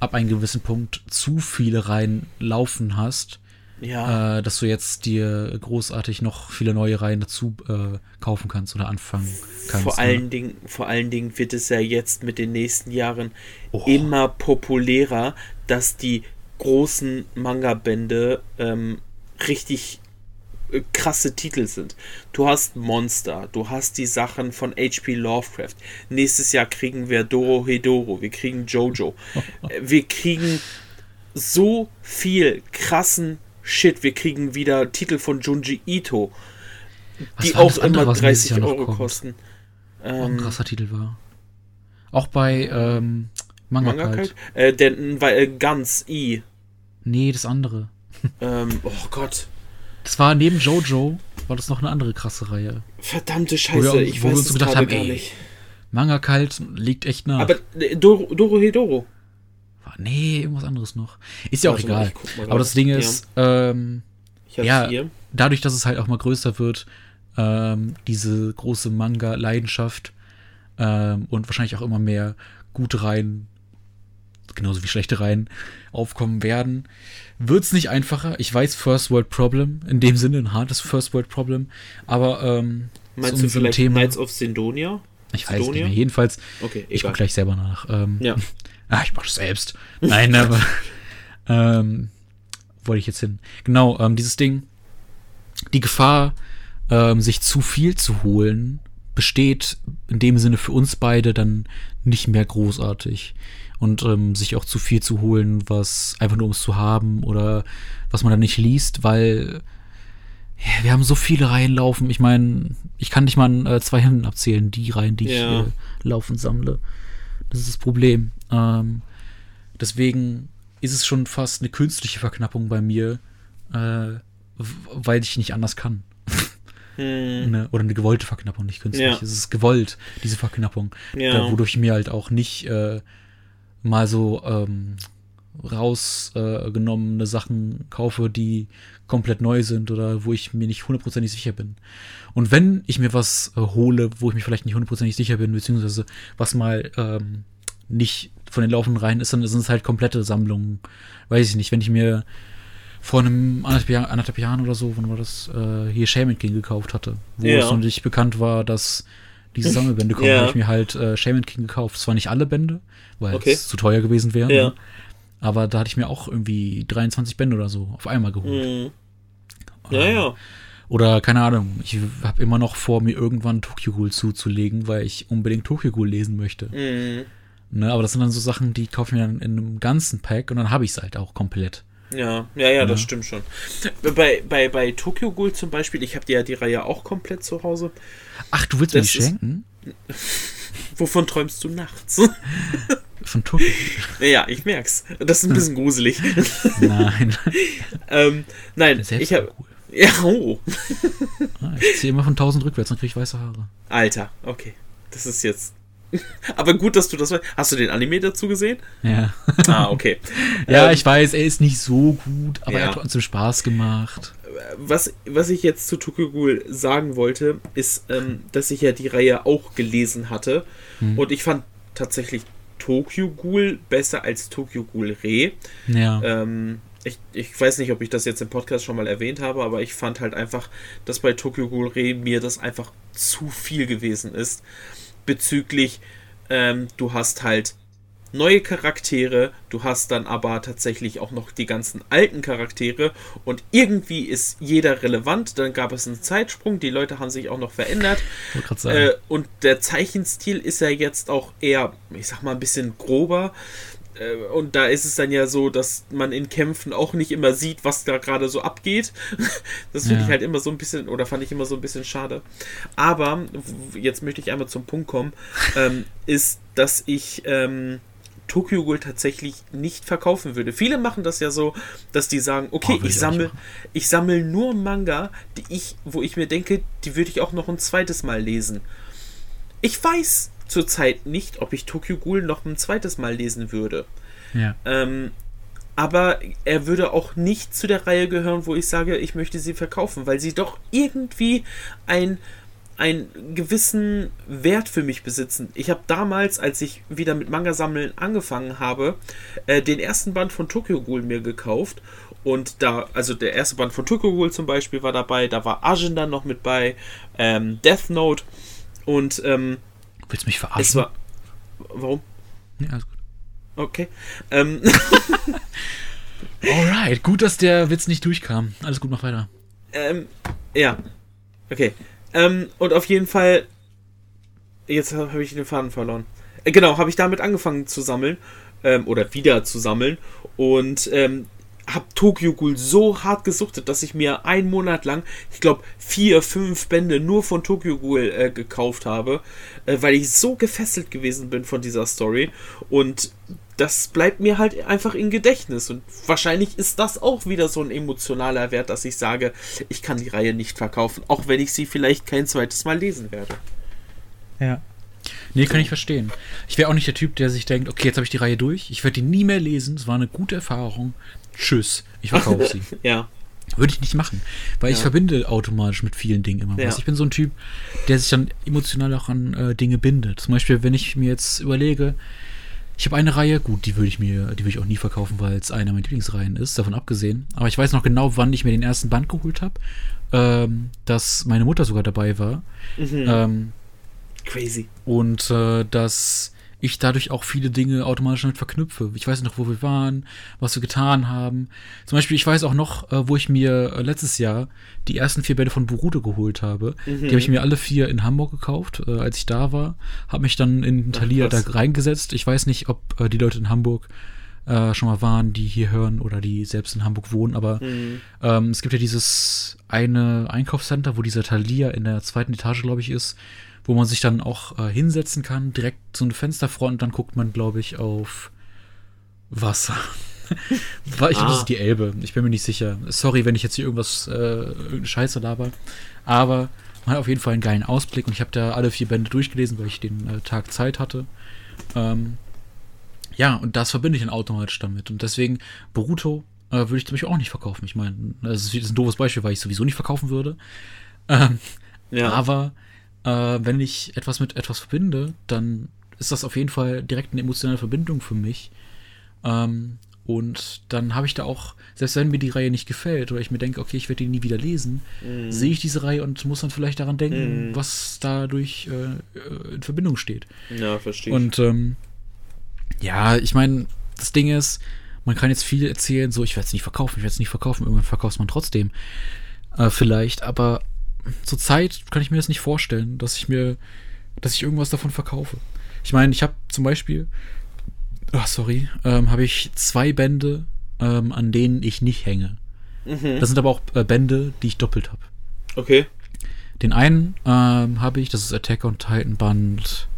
ab einem gewissen Punkt zu viele Reihen laufen hast, Ja. äh, dass du jetzt dir großartig noch viele neue Reihen dazu äh, kaufen kannst oder anfangen kannst. vor ne? allen Dingen, vor allen Dingen wird es ja jetzt mit den nächsten Jahren Oh. immer populärer, dass die großen Manga-Bände ähm, richtig krasse Titel sind. Du hast Monster, du hast die Sachen von H.P. Lovecraft. Nächstes Jahr kriegen wir Doro Hedoro, wir kriegen Jojo. Äh, (laughs) wir kriegen so viel krassen Shit. Wir kriegen wieder Titel von Junji Ito, Was die auch andere, immer was nächstes 30 Jahr noch Euro kommt? kosten. Auch ein Ähm, krasser Titel war. Auch bei ähm, Manga, Manga Kalt. Kalt? Äh, der weil äh, Guns I. Nee, das andere. Ähm, oh Gott. Das war neben Jojo, war das noch eine andere krasse Reihe. Verdammte Wo Scheiße, wir- ich wo wir weiß uns es gedacht gerade haben, gar ey, nicht. Manga Kalt liegt echt nah. Aber äh, Doro, Doro Hedoro. nee, irgendwas anderes noch. Ist ja auch mal, egal. Aber das Ding Ja. ist, ähm, Ich hab's Ja. dadurch, dass es halt auch mal größer wird, ähm, diese große Manga-Leidenschaft ähm, und wahrscheinlich auch immer mehr gute Reihen, genauso wie schlechte Reihen, aufkommen werden, wird es nicht einfacher. Ich weiß, First World Problem, in dem Sinne ein hartes First World Problem, aber ähm, Meinst zu du unserem Thema, Knights of Sindonia? ich weiß nicht Sidonia? mehr, jedenfalls, Okay, ich gucke gleich selber nach. Ähm, Ja. (laughs) Ah, ich mach das selbst. Nein, (laughs) aber ähm, wollte ich jetzt hin. Genau, ähm, dieses Ding, die Gefahr, ähm, sich zu viel zu holen, besteht in dem Sinne für uns beide dann nicht mehr großartig. Und ähm, sich auch zu viel zu holen, was einfach nur um es zu haben oder was man dann nicht liest, weil ja, wir haben so viele Reihen laufen. Ich meine, ich kann nicht mal an äh, zwei Händen abzählen, die Reihen, die Ja. ich äh, laufend sammle. Das ist das Problem. Ähm, deswegen ist es schon fast eine künstliche Verknappung bei mir, äh, weil ich nicht anders kann. Hm, Ne? Oder eine gewollte Verknappung, nicht künstlich. Ja. Es ist gewollt, diese Verknappung. Ja. Da, wodurch ich mir halt auch nicht äh, mal so ähm, rausgenommene Sachen kaufe, die komplett neu sind oder wo ich mir nicht hundertprozentig sicher bin. Und wenn ich mir was äh, hole, wo ich mir vielleicht nicht hundertprozentig sicher bin, beziehungsweise was mal ähm, nicht von den laufenden Reihen ist, dann sind es halt komplette Sammlungen. Weiß ich nicht, wenn ich mir vor einem anderthalb, Jahr, anderthalb Jahren oder so, wann war das, äh, hier Shaman King gekauft hatte, wo Ja. es noch nicht bekannt war, dass diese (laughs) Sammelbände kommen, Ja. habe ich mir halt äh, Shaman King gekauft. Zwar nicht alle Bände, weil Okay. es zu teuer gewesen wäre, Ja. ne? aber da hatte ich mir auch irgendwie 23 Bände oder so auf einmal geholt. Hm. Ja, ja. Oder keine Ahnung, ich habe immer noch vor, mir irgendwann Tokyo Ghoul zuzulegen, weil ich unbedingt Tokyo Ghoul lesen möchte. Hm. Ne? Aber das sind dann so Sachen, die kaufe ich mir dann in einem ganzen Pack und dann habe ich es halt auch komplett. Ja, ja, ja, das Ja. stimmt schon. Bei, bei, bei Tokyo Ghoul zum Beispiel, ich habe dir ja die Reihe auch komplett zu Hause. Ach, du willst mir die schenken? (laughs) Wovon träumst du nachts? (laughs) Von Tokyo ja, ich merk's. Das ist ein bisschen gruselig. Ghoul? (laughs) Nein. ähm, nein, ich habe. cool. Ja, oh. Ah, Ich zähle immer von 1000 rückwärts, dann kriege ich weiße Haare. Alter, okay. Das ist jetzt. (laughs) Aber gut, dass du das weißt. Hast du den Anime dazu gesehen? Ja. Ah, okay. (laughs) Ja, Ähm, ich weiß, er ist nicht so gut, aber Ja. er hat trotzdem Spaß gemacht. was, was ich jetzt zu Tokyo Ghoul sagen wollte, ist, ähm, dass ich ja die Reihe auch gelesen hatte. Hm. Und ich fand tatsächlich Tokyo Ghoul besser als Tokyo Ghoul Re. Ja. Ähm, ich, ich weiß nicht, ob ich das jetzt im Podcast schon mal erwähnt habe, aber ich fand halt einfach, dass bei Tokyo Ghoul Re mir das einfach zu viel gewesen ist. Bezüglich, ähm, du hast halt neue Charaktere, du hast dann aber tatsächlich auch noch die ganzen alten Charaktere und irgendwie ist jeder relevant. Dann gab es einen Zeitsprung, die Leute haben sich auch noch verändert. Äh, und der Zeichenstil ist ja jetzt auch eher, ich sag mal, ein bisschen grober. Äh, und da ist es dann ja so, dass man in Kämpfen auch nicht immer sieht, was da gerade so abgeht. (laughs) Das finde ja. ich halt immer so ein bisschen, oder fand ich immer so ein bisschen schade. Aber, jetzt möchte ich einmal zum Punkt kommen, ähm, (laughs) ist, dass ich ähm, Tokyo Ghoul tatsächlich nicht verkaufen würde. Viele machen das ja so, dass die sagen, okay, oh, ich sammle ich sammle nur Manga, die ich, wo ich mir denke, die würde ich auch noch ein zweites Mal lesen. Ich weiß, zurzeit nicht, ob ich Tokyo Ghoul noch ein zweites Mal lesen würde. Ja. Ähm, aber er würde auch nicht zu der Reihe gehören, wo ich sage, ich möchte sie verkaufen, weil sie doch irgendwie ein einen gewissen Wert für mich besitzen. Ich habe damals, als ich wieder mit Manga sammeln angefangen habe, äh, den ersten Band von Tokyo Ghoul mir gekauft und da, also der erste Band von Tokyo Ghoul zum Beispiel war dabei, da war Ajin dann noch mit bei, ähm, Death Note und ähm, Willst du mich verarschen? Es war. Warum? Ja, alles gut. Okay. Ähm. (laughs) Alright, gut, dass der Witz nicht durchkam. Alles gut, mach weiter. Ähm, ja. Okay. Ähm, und auf jeden Fall. Jetzt habe ich den Faden verloren. Äh, genau, habe ich damit angefangen zu sammeln. Ähm, oder wieder zu sammeln. Und ähm, habe Tokyo Ghoul so hart gesuchtet, dass ich mir einen Monat lang, ich glaube, vier, fünf Bände nur von Tokyo Ghoul äh, gekauft habe, äh, weil ich so gefesselt gewesen bin von dieser Story. Und das bleibt mir halt einfach im Gedächtnis. Und wahrscheinlich ist das auch wieder so ein emotionaler Wert, dass ich sage, ich kann die Reihe nicht verkaufen, auch wenn ich sie vielleicht kein zweites Mal lesen werde. Ja. Nee, kann ich verstehen. Ich wäre auch nicht der Typ, der sich denkt, okay, jetzt habe ich die Reihe durch, ich werde die nie mehr lesen, es war eine gute Erfahrung, tschüss, ich verkaufe sie. (laughs) ja. Würde ich nicht machen, weil ja. ich verbinde automatisch mit vielen Dingen immer ja. was. Ich bin so ein Typ, der sich dann emotional auch an äh, Dinge bindet. Zum Beispiel, wenn ich mir jetzt überlege, ich habe eine Reihe, gut, die würde ich mir, die würde ich auch nie verkaufen, weil es eine meiner Lieblingsreihen ist, davon abgesehen. Aber ich weiß noch genau, wann ich mir den ersten Band geholt habe, ähm, dass meine Mutter sogar dabei war. Mhm. Ähm, Crazy. Und äh, dass ich dadurch auch viele Dinge automatisch damit verknüpfe. Ich weiß noch, wo wir waren, was wir getan haben. Zum Beispiel, ich weiß auch noch, äh, wo ich mir äh, letztes Jahr die ersten vier Bände von Boruto geholt habe. Mhm. Die habe ich mir alle vier in Hamburg gekauft, äh, als ich da war. Habe mich dann in Thalia da reingesetzt. Ich weiß nicht, ob die Leute in Hamburg äh, schon mal waren, die hier hören oder die selbst in Hamburg wohnen, aber mhm. ähm, es gibt ja dieses eine Einkaufscenter, wo dieser Thalia in der zweiten Etage, glaube ich, ist wo man sich dann auch äh, hinsetzen kann, direkt zu einer Fensterfront, dann guckt man, glaube ich, auf Wasser. (laughs) ich glaube, ah. das ist die Elbe. Ich bin mir nicht sicher. Sorry, wenn ich jetzt hier irgendwas, äh, irgendeine Scheiße laber. Aber man hat auf jeden Fall einen geilen Ausblick und ich habe da alle vier Bände durchgelesen, weil ich den äh, Tag Zeit hatte. Ähm, ja, und das verbinde ich dann automatisch damit. Und deswegen, Boruto äh, würde ich zum Beispiel auch nicht verkaufen. Ich meine, das ist ein doofes Beispiel, weil ich sowieso nicht verkaufen würde. Ähm, ja. Aber äh, wenn ich etwas mit etwas verbinde, dann ist das auf jeden Fall direkt eine emotionale Verbindung für mich. Ähm, und dann habe ich da auch, selbst wenn mir die Reihe nicht gefällt oder ich mir denke, okay, ich werde die nie wieder lesen, mm. sehe ich diese Reihe und muss dann vielleicht daran denken, mm. was dadurch äh, äh, in Verbindung steht. Ja, verstehe. Und ähm, ja, ich meine, das Ding ist, man kann jetzt viel erzählen, so ich werde es nicht verkaufen, ich werde es nicht verkaufen, irgendwann verkauft man trotzdem. Äh, vielleicht, aber zur Zeit kann ich mir das nicht vorstellen, dass ich mir, dass ich irgendwas davon verkaufe. Ich meine, ich habe zum Beispiel, oh, sorry, ähm, habe ich zwei Bände, ähm, an denen ich nicht hänge. Mhm. Das sind aber auch äh, Bände, die ich doppelt habe. Okay. Den einen ähm, habe ich, das ist Attack on Titan Band,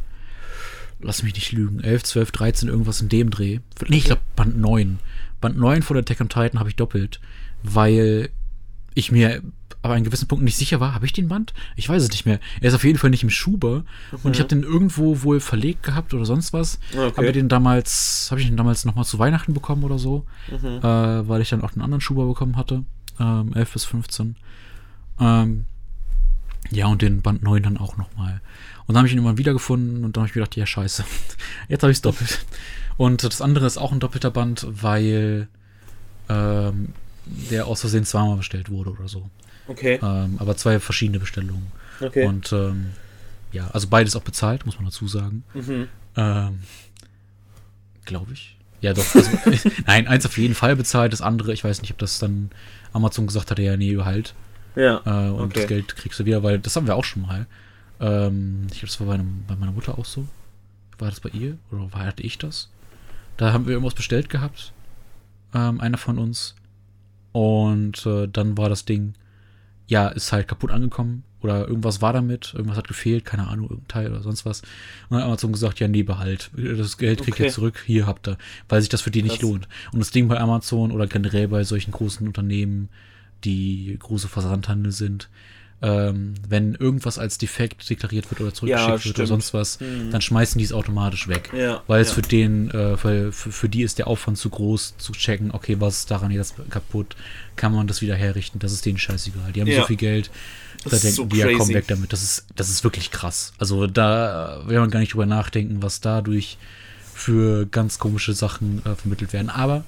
lass mich nicht lügen, 11, 12, 13, irgendwas in dem Dreh. Nee, ich glaube Band 9. Band 9 von Attack on Titan habe ich doppelt, weil ich mir aber an gewissen Punkten nicht sicher war, habe ich den Band? Ich weiß es nicht mehr. Er ist auf jeden Fall nicht im Schuber mhm. und ich habe den irgendwo wohl verlegt gehabt oder sonst was. Okay. Habe den damals, habe ich den damals nochmal zu Weihnachten bekommen oder so, mhm. äh, weil ich dann auch einen anderen Schuber bekommen hatte, ähm, 11 bis 15. Ähm, ja, und den Band 9 dann auch nochmal. Und dann habe ich ihn immer wiedergefunden und dann habe ich mir gedacht, ja, scheiße, (laughs) jetzt habe ich es doppelt. Und das andere ist auch ein doppelter Band, weil ähm, der aus Versehen zweimal bestellt wurde oder so. Okay. Ähm, aber zwei verschiedene Bestellungen. Okay. Und ähm, ja, also beides auch bezahlt, muss man dazu sagen. Mhm. Ähm, Glaube ich. Ja, doch. Also, (laughs) nein, eins auf jeden Fall bezahlt, das andere, ich weiß nicht, ob das dann Amazon gesagt hatte, ja, nee, halt. Ja. Äh, und okay. das Geld kriegst du wieder, weil das haben wir auch schon mal. Ähm, ich glaube, das war bei, einem, bei meiner Mutter auch so. War das bei ihr? Oder war, hatte ich das? Da haben wir irgendwas bestellt gehabt. Ähm, einer von uns. Und äh, dann war das Ding, ja, ist halt kaputt angekommen. Oder irgendwas war damit, irgendwas hat gefehlt, keine Ahnung, irgendein Teil oder sonst was. Und dann hat Amazon gesagt, ja, nee, behalt. Das Geld kriegt Okay. ihr zurück, hier habt ihr. Weil sich das für die nicht lohnt. Und das Ding bei Amazon oder generell bei solchen großen Unternehmen, die große Versandhandel sind, ähm, wenn irgendwas als defekt deklariert wird oder zurückgeschickt wird oder sonst was, Mhm. dann schmeißen die es automatisch weg. Ja, Weil es ja. für den, äh, für, für, für die ist der Aufwand zu groß, zu checken, okay, was ist daran jetzt kaputt, kann man das wieder herrichten, das ist denen scheißegal. Die haben Ja. so viel Geld, Das da denken so die, ja, komm crazy. weg damit. Das ist, das ist wirklich krass. Also da will man gar nicht drüber nachdenken, was dadurch für ganz komische Sachen äh, vermittelt werden. Aber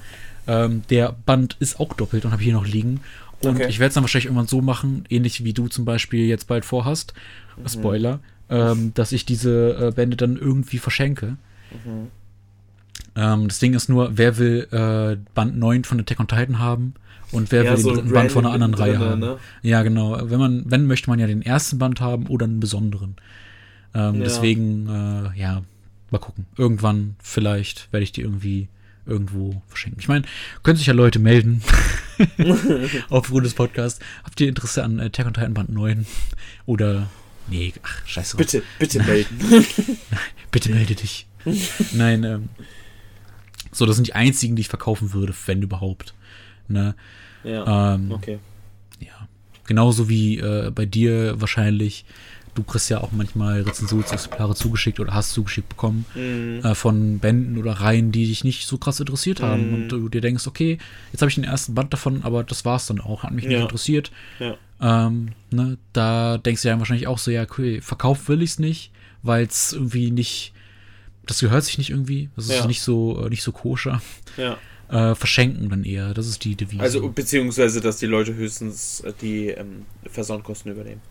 ähm, der Band ist auch doppelt und habe hier noch liegen. Und Okay. ich werde es dann wahrscheinlich irgendwann so machen, ähnlich wie du zum Beispiel jetzt bald vorhast, Mhm. Spoiler, ähm, dass ich diese äh, Bände dann irgendwie verschenke. Mhm. Ähm, das Ding ist nur, wer will äh, Band 9 von Attack on Titan haben und wer Ja, will den so dritten Band von einer anderen Reihe mittendrin, haben. ne? Ja, genau. Wenn man, wenn möchte man ja den ersten Band haben oder einen besonderen. Ähm, Ja. Deswegen, äh, ja, mal gucken. Irgendwann vielleicht werde ich die irgendwie irgendwo verschenken. Ich meine, können sich ja Leute melden (laughs) aufgrund des Podcasts. Habt ihr Interesse an Attack on Titan Band 9? Oder nee, ach, scheiße. Bitte, bitte melden. (laughs) Bitte melde dich. Nein, ähm, so, das sind die einzigen, die ich verkaufen würde, wenn überhaupt. Ne? ja, Ähm, okay. Ja. Genauso wie äh, bei dir wahrscheinlich. Du kriegst ja auch manchmal Rezensionsexemplare zugeschickt oder hast zugeschickt bekommen Mhm. äh, von Bänden oder Reihen, die dich nicht so krass interessiert haben. Mhm. Und du dir denkst, okay, jetzt habe ich den ersten Band davon, aber das war's dann auch. Hat mich nicht Ja. interessiert. Ja. Ähm, ne, da denkst du ja wahrscheinlich auch so, ja, okay, verkauft will ich es nicht, weil es irgendwie nicht, das gehört sich nicht irgendwie, das ist Ja. nicht so, äh, nicht so koscher. Ja. Äh, verschenken dann eher, das ist die Devise. Also, beziehungsweise, dass die Leute höchstens äh, die ähm, Versandkosten übernehmen.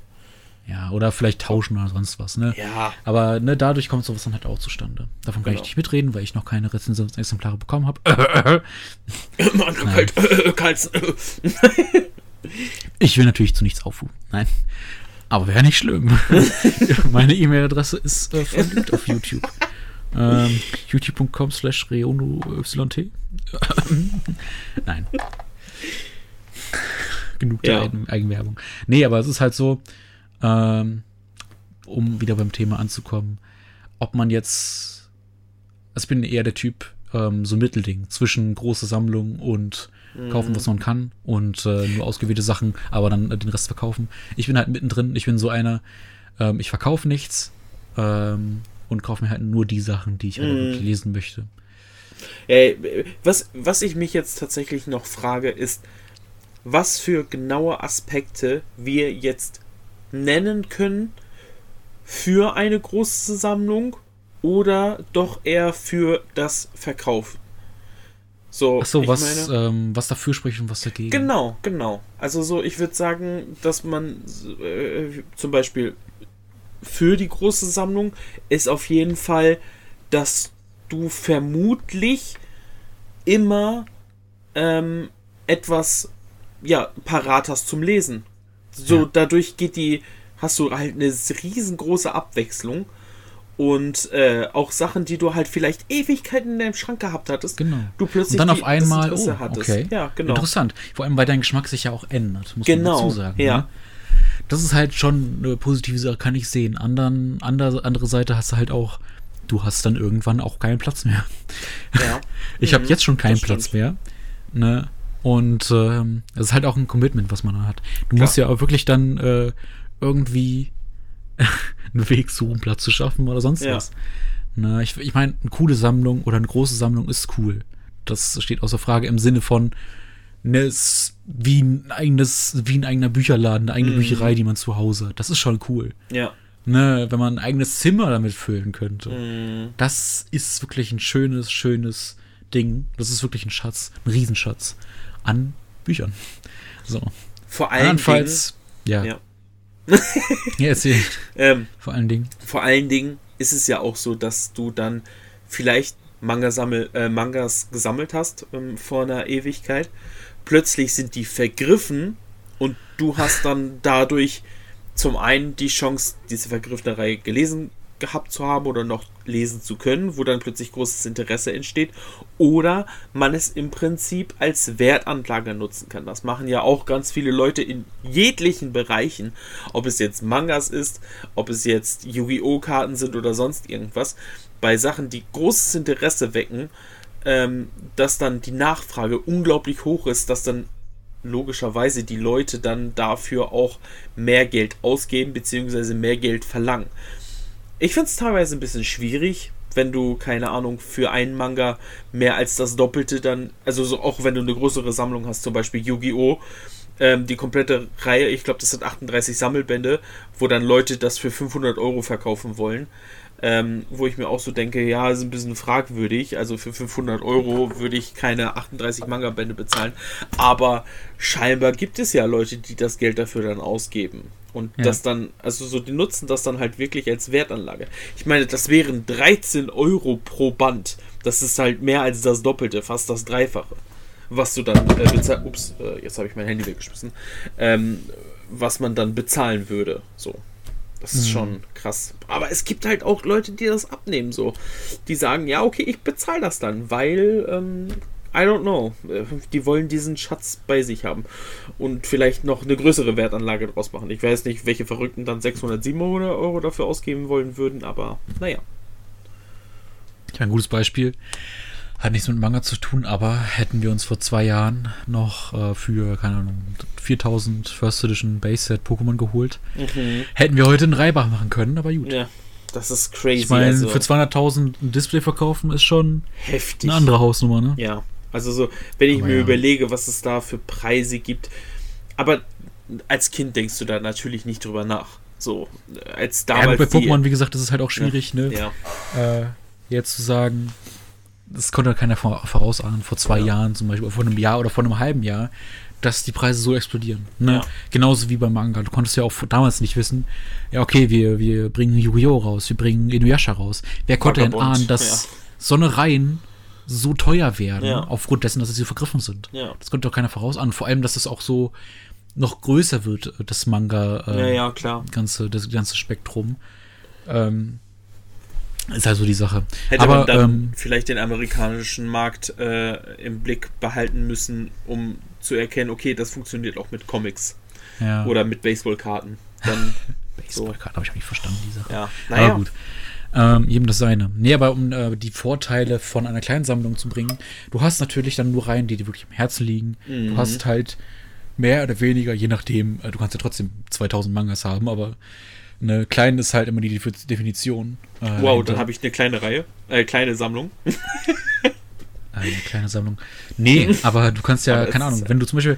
Ja, oder vielleicht tauschen oder sonst was, ne? Ja. Aber ne, dadurch kommt sowas dann halt auch zustande. Davon kann Genau. ich nicht mitreden, weil ich noch keine Rezensionsexemplare bekommen habe. (coughs) Mann, kalt, äh, kalt. Ich will natürlich zu nichts aufrufen. Nein. Aber wäre nicht schlimm. (laughs) Meine E-Mail-Adresse ist äh, verlinkt auf YouTube. Ähm, youtube.com slash reonoyt. Nein. Genug der Ja. Eigen Eigenwerbung. Nee, aber es ist halt so, ähm, um wieder beim Thema anzukommen, ob man jetzt, also ich bin eher der Typ, ähm, so ein Mittelding zwischen große Sammlung und kaufen, was man kann und äh, nur ausgewählte Sachen, aber dann äh, den Rest verkaufen. Ich bin halt mittendrin, ich bin so einer, ähm, ich verkaufe nichts ähm, und kaufe mir halt nur die Sachen, die ich Mhm. wirklich lesen möchte. Ey, was, was ich mich jetzt tatsächlich noch frage, ist, was für genaue Aspekte wir jetzt nennen können für eine große Sammlung oder doch eher für das Verkaufen. So, Ach so, was, meine- ähm, was dafür spricht und was dagegen. Genau, genau. Also so, ich würde sagen, dass man äh, zum Beispiel für die große Sammlung ist auf jeden Fall, dass du vermutlich immer ähm, etwas ja parat hast zum Lesen. So Ja. dadurch geht die, hast du halt eine riesengroße Abwechslung und äh, auch Sachen, die du halt vielleicht Ewigkeiten in deinem Schrank gehabt hattest. Genau. Du plötzlich Und dann auf einmal, oh, hattest. okay. Ja, genau. Interessant. Vor allem, weil dein Geschmack sich ja auch ändert, muss Genau, man dazu sagen. ja. Ne? Das ist halt schon eine positive Sache, kann ich sehen. Anderen, andere, andere Seite hast du halt auch, du hast dann irgendwann auch keinen Platz mehr. Ja. (laughs) Ich habe Mhm, jetzt schon keinen Platz mehr. Ne? Und ähm, das ist halt auch ein Commitment, was man da hat. Du Klar. musst ja auch wirklich dann äh, irgendwie (laughs) einen Weg suchen, Platz zu schaffen oder sonst Ja. was. Ne? Ich, ich meine, eine coole Sammlung oder eine große Sammlung ist cool. Das steht außer Frage im Sinne von, ne, es ist wie ein eigenes, wie ein eigener Bücherladen, eine eigene Mhm. Bücherei, die man zu Hause hat. Das ist schon cool. Ja. Ne, wenn man ein eigenes Zimmer damit füllen könnte. Mhm. Das ist wirklich ein schönes, schönes Ding. Das ist wirklich ein Schatz, ein Riesenschatz an Büchern. So. Vor allen Dingen, Andernfalls, ja. Ja. (laughs) Ja, erzähl. ähm, Vor allen Dingen. vor allen Dingen ist es ja auch so, dass du dann vielleicht Manga -Sammel, äh, Mangas gesammelt hast ähm, vor einer Ewigkeit. Plötzlich sind die vergriffen und du hast dann dadurch zum einen die Chance, diese vergriffene Reihe gelesen gehabt zu haben oder noch lesen zu können, wo dann plötzlich großes Interesse entsteht, oder man es im Prinzip als Wertanlage nutzen kann. Das machen ja auch ganz viele Leute in jeglichen Bereichen, ob es jetzt Mangas ist, ob es jetzt Yu-Gi-Oh! Karten sind oder sonst irgendwas, bei Sachen, die großes Interesse wecken, ähm, dass dann die Nachfrage unglaublich hoch ist, dass dann logischerweise die Leute dann dafür auch mehr Geld ausgeben bzw. mehr Geld verlangen. Ich finde es teilweise ein bisschen schwierig, wenn du, keine Ahnung, für einen Manga mehr als das Doppelte dann, also so, auch wenn du eine größere Sammlung hast, zum Beispiel Yu-Gi-Oh! Ähm, die komplette Reihe, ich glaube, das sind 38 Sammelbände, wo dann Leute das für 500 Euro verkaufen wollen. Ähm, wo ich mir auch so denke, ja, ist ein bisschen fragwürdig. Also für 500 Euro würde ich keine 38 Manga-Bände bezahlen. Aber scheinbar gibt es ja Leute, die das Geld dafür dann ausgeben. Und ja. das dann, also so, die nutzen das dann halt wirklich als Wertanlage. Ich meine, das wären 13 Euro pro Band. Das ist halt mehr als das Doppelte, fast das Dreifache. Was du dann äh, bezahlst. Ups, äh, jetzt habe ich mein Handy weggeschmissen. Ähm, was man dann bezahlen würde. So. Das ist mhm. schon krass. Aber es gibt halt auch Leute, die das abnehmen, so. Die sagen, ja, okay, ich bezahle das dann, weil ähm, I don't know. Äh, die wollen diesen Schatz bei sich haben und vielleicht noch eine größere Wertanlage draus machen. Ich weiß nicht, welche Verrückten dann 600, 700 Euro dafür ausgeben wollen würden, aber naja. Ja, ein gutes Beispiel. Hat nichts mit Manga zu tun, aber hätten wir uns vor zwei Jahren noch äh, für, keine Ahnung, 4000 First Edition Base Set Pokémon geholt, mhm. hätten wir heute einen Reibach machen können, aber gut. Ja, das ist crazy. Ich meine, also. für 200.000 ein Display verkaufen ist schon heftig. Eine andere Hausnummer, ne? Ja, also so, wenn ich Aber mir ja. überlege, was es da für Preise gibt. Aber als Kind denkst du da natürlich nicht drüber nach. So, als damals. Ja, bei Pokémon, wie gesagt, das ist halt auch schwierig, ja. ne? Ja. Äh, jetzt zu sagen, das konnte keiner vorausahnen, vor zwei ja. Jahren zum Beispiel, vor einem Jahr oder vor einem halben Jahr, dass die Preise so explodieren. Ne? Ja. Genauso wie beim Manga. Du konntest ja auch damals nicht wissen, ja, okay, wir, wir bringen Yu-Gi-Oh! raus, wir bringen Inuyasha raus. Wer konnte denn ahnen, dass so eine Reihen so teuer werden, ja. aufgrund dessen, dass sie vergriffen sind. Ja. Das konnte doch keiner vorausahnen. Vor allem, dass das auch so noch größer wird, das Manga, äh, ja, ja, klar. Ganze, das ganze Spektrum. Ähm, ist also die Sache. Hätte Aber, man dann ähm, vielleicht den amerikanischen Markt äh, im Blick behalten müssen, um zu erkennen, okay, das funktioniert auch mit Comics. Ja. Oder mit Baseballkarten. (laughs) Baseballkarten so. habe ich nicht verstanden, die Sache. Ja, naja. Aber gut. Ähm, jedem das seine. Nee, aber um äh, die Vorteile von einer kleinen Sammlung zu bringen, du hast natürlich dann nur Reihen, die dir wirklich am Herzen liegen. Mhm. Du hast halt mehr oder weniger, je nachdem, äh, du kannst ja trotzdem 2000 Mangas haben, aber eine kleine ist halt immer die Definition. Äh, wow, dann habe ich eine kleine Reihe, äh, kleine Sammlung. (laughs) eine kleine Sammlung. Nee, aber du kannst ja, (laughs) keine Ahnung, wenn du zum Beispiel,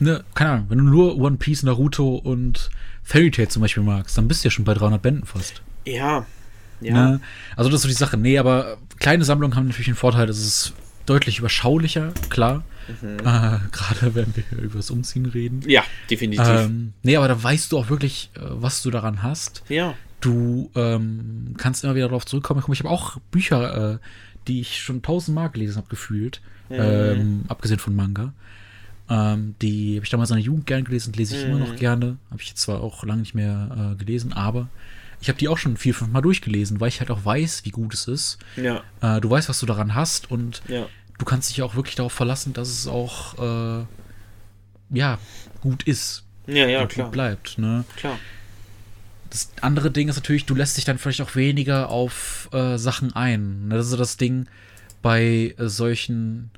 ne, keine Ahnung, wenn du nur One Piece, Naruto und Fairy Tail zum Beispiel magst, dann bist du ja schon bei 300 Bänden fast. Ja, ja. Ne? Also das ist so die Sache. Nee, aber kleine Sammlungen haben natürlich den Vorteil, dass es deutlich überschaulicher, klar. Mhm. Äh, (laughs) Gerade wenn wir über das Umziehen reden. Ja, definitiv. Ähm, nee, aber da weißt du auch wirklich, äh, was du daran hast. Ja. Du ähm, kannst immer wieder darauf zurückkommen. Ich habe auch Bücher, äh, die ich schon tausendmal gelesen habe, gefühlt. Mhm. Ähm, abgesehen von Manga. Ähm, die habe ich damals in der Jugend gern gelesen, lese ich mhm. immer noch mhm. gerne. Habe ich jetzt zwar auch lange nicht mehr äh, gelesen, aber ich habe die auch schon vier, fünf Mal durchgelesen, weil ich halt auch weiß, wie gut es ist. Ja. Äh, du weißt, was du daran hast und ja. du kannst dich auch wirklich darauf verlassen, dass es auch äh, ja gut ist. Ja, ja, klar. Gut bleibt. Ne? Klar. Das andere Ding ist natürlich, du lässt dich dann vielleicht auch weniger auf äh, Sachen ein. Ne? Das ist das Ding bei äh, solchen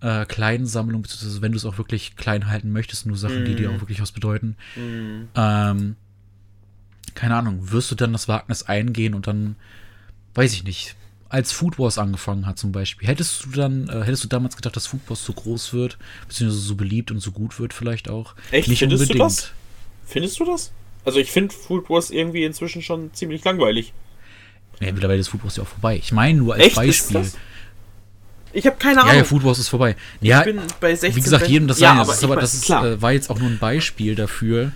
äh, kleinen Sammlungen, beziehungsweise wenn du es auch wirklich klein halten möchtest, nur Sachen, mm. die dir mhm. auch wirklich was bedeuten. Mm. Ähm, keine Ahnung, wirst du dann das Wagnis eingehen und dann, weiß ich nicht, als Food Wars angefangen hat zum Beispiel, hättest du dann, äh, hättest du damals gedacht, dass Food Wars so groß wird, beziehungsweise so beliebt und so gut wird vielleicht auch? Echt? Nicht Findest unbedingt. du das? Findest du das? Also ich finde Food Wars irgendwie inzwischen schon ziemlich langweilig. Ja, mittlerweile ist Food Wars ja auch vorbei. Ich meine nur als Echt? Beispiel. Ich habe keine Ahnung. Ja, ja, Food Wars ist vorbei. Ja, wie gesagt, jedem das ja, sein. Das, ist aber, das ist, äh, war jetzt auch nur ein Beispiel dafür,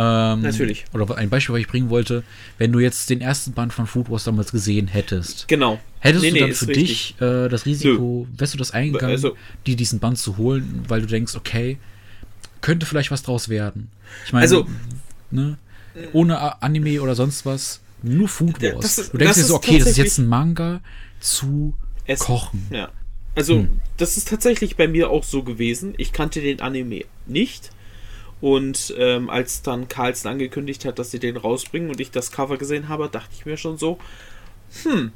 Ähm, Natürlich. Oder ein Beispiel, was ich bringen wollte, wenn du jetzt den ersten Band von Food Wars damals gesehen hättest, Genau. hättest Nee, du dann für dich äh, das Risiko, wärst du das eingegangen, Also- dir diesen Band zu holen, weil du denkst, okay, könnte vielleicht was draus werden. Ich meine, Also- ne, ohne Anime oder sonst was, nur Food Wars. das du denkst dir so, okay, das ist jetzt ein Manga zu Essen. kochen. Ja. Also, Hm. das ist tatsächlich bei mir auch so gewesen. Ich kannte den Anime nicht. Und ähm, als dann Carlsen angekündigt hat, dass sie den rausbringen und ich das Cover gesehen habe, dachte ich mir schon so, hm,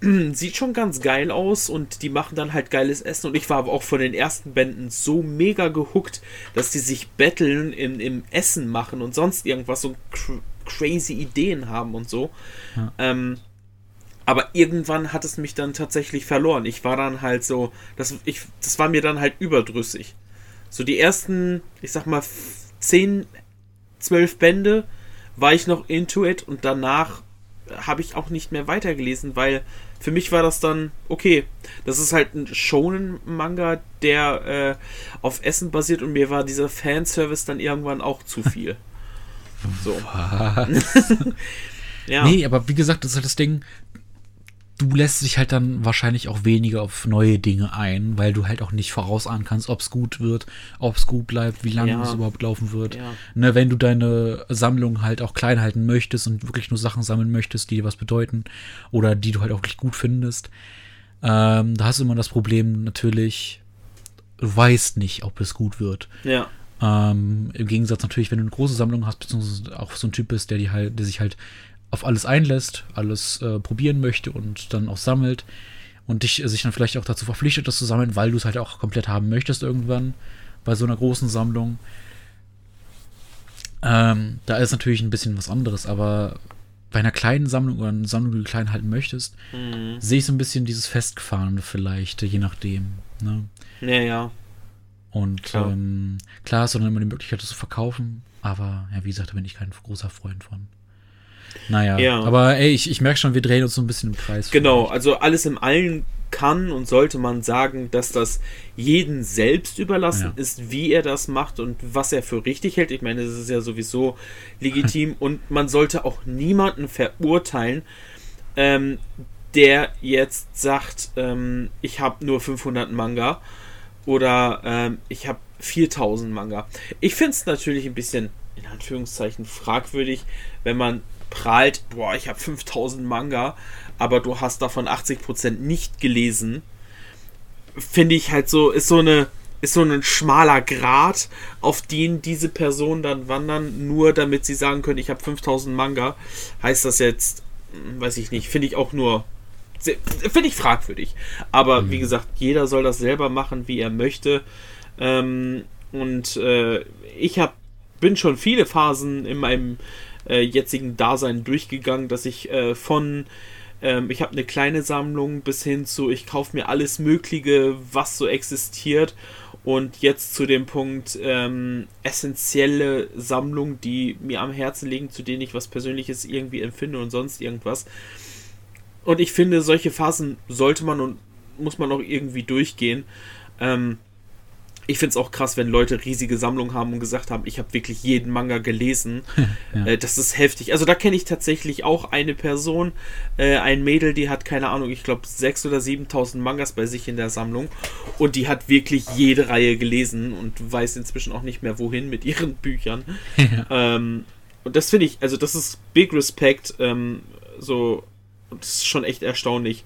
(clears throat) sieht schon ganz geil aus und die machen dann halt geiles Essen. Und ich war aber auch von den ersten Bänden so mega gehuckt, dass die sich betteln in, im Essen machen und sonst irgendwas, so cr crazy Ideen haben und so. Ja. Ähm, aber irgendwann hat es mich dann tatsächlich verloren. Ich war dann halt so, das, ich, das war mir dann halt überdrüssig. So die ersten, ich sag mal, f- 10, 12 Bände war ich noch into it und danach habe ich auch nicht mehr weitergelesen, weil für mich war das dann, okay, das ist halt ein Shonen-Manga, der äh, auf Essen basiert und mir war dieser Fanservice dann irgendwann auch zu viel. (laughs) So. (laughs) ja. Nee, aber wie gesagt, das ist halt das Ding, du lässt dich halt dann wahrscheinlich auch weniger auf neue Dinge ein, weil du halt auch nicht vorausahnen kannst, ob es gut wird, ob es gut bleibt, wie lange Ja. es überhaupt laufen wird. Ja. Ne, wenn du deine Sammlung halt auch klein halten möchtest und wirklich nur Sachen sammeln möchtest, die dir was bedeuten oder die du halt auch wirklich gut findest, ähm, da hast du immer das Problem natürlich, du weißt nicht, ob es gut wird. Ja. Ähm, Im Gegensatz natürlich, wenn du eine große Sammlung hast, beziehungsweise auch so ein Typ bist, der, die halt, der sich halt auf alles einlässt, alles äh, probieren möchte und dann auch sammelt und dich, äh, sich dann vielleicht auch dazu verpflichtet, das zu sammeln, weil du es halt auch komplett haben möchtest irgendwann bei so einer großen Sammlung. Ähm, da ist natürlich ein bisschen was anderes, aber bei einer kleinen Sammlung oder einer Sammlung, die du klein halten möchtest, Mhm. sehe ich so ein bisschen dieses Festgefahrene vielleicht, je nachdem. Ne? Ja, ja. Und Klar. klar, ähm, klar hast du dann immer die Möglichkeit, das zu verkaufen, aber ja, wie gesagt, da bin ich kein großer Freund von. Naja, Ja. aber ey, ich, ich merke schon, wir drehen uns so ein bisschen im Kreis. Genau, also alles im Allen kann und sollte man sagen, dass das jeden selbst überlassen Ja. ist, wie er das macht und was er für richtig hält. Ich meine, das ist ja sowieso legitim (laughs) und man sollte auch niemanden verurteilen, ähm, der jetzt sagt, ähm, ich habe nur 500 Manga oder ähm, ich habe 4000 Manga. Ich finde es natürlich ein bisschen, in Anführungszeichen, fragwürdig, wenn man prahlt, boah, ich habe 5000 Manga, aber du hast davon 80% nicht gelesen. Finde ich halt so, ist so eine, ist so ein schmaler Grat, auf den diese Personen dann wandern, nur damit sie sagen können, ich habe 5000 Manga. Heißt das jetzt, hm, weiß ich nicht, finde ich auch nur Finde ich fragwürdig. Aber wie gesagt, jeder soll das selber machen, wie er möchte. Ähm, und äh, ich hab, bin schon viele Phasen in meinem äh, jetzigen Dasein durchgegangen, dass ich äh, von ähm, ich habe eine kleine Sammlung bis hin zu ich kaufe mir alles Mögliche, was so existiert. Und jetzt zu dem Punkt ähm, essentielle Sammlung, die mir am Herzen liegen, zu denen ich was Persönliches irgendwie empfinde und sonst irgendwas. Und ich finde, solche Phasen sollte man und muss man auch irgendwie durchgehen. Ähm, ich finde es auch krass, wenn Leute riesige Sammlungen haben und gesagt haben, ich habe wirklich jeden Manga gelesen. (laughs) Ja. äh, das ist heftig. Also da kenne ich tatsächlich auch eine Person, äh, ein Mädel, die hat keine Ahnung, ich glaube 6.000 oder 7.000 Mangas bei sich in der Sammlung. Und die hat wirklich jede Reihe gelesen und weiß inzwischen auch nicht mehr wohin mit ihren (laughs) Büchern. Ja. Ähm, und das finde ich, also das ist Big Respect, ähm, so, das ist schon echt erstaunlich.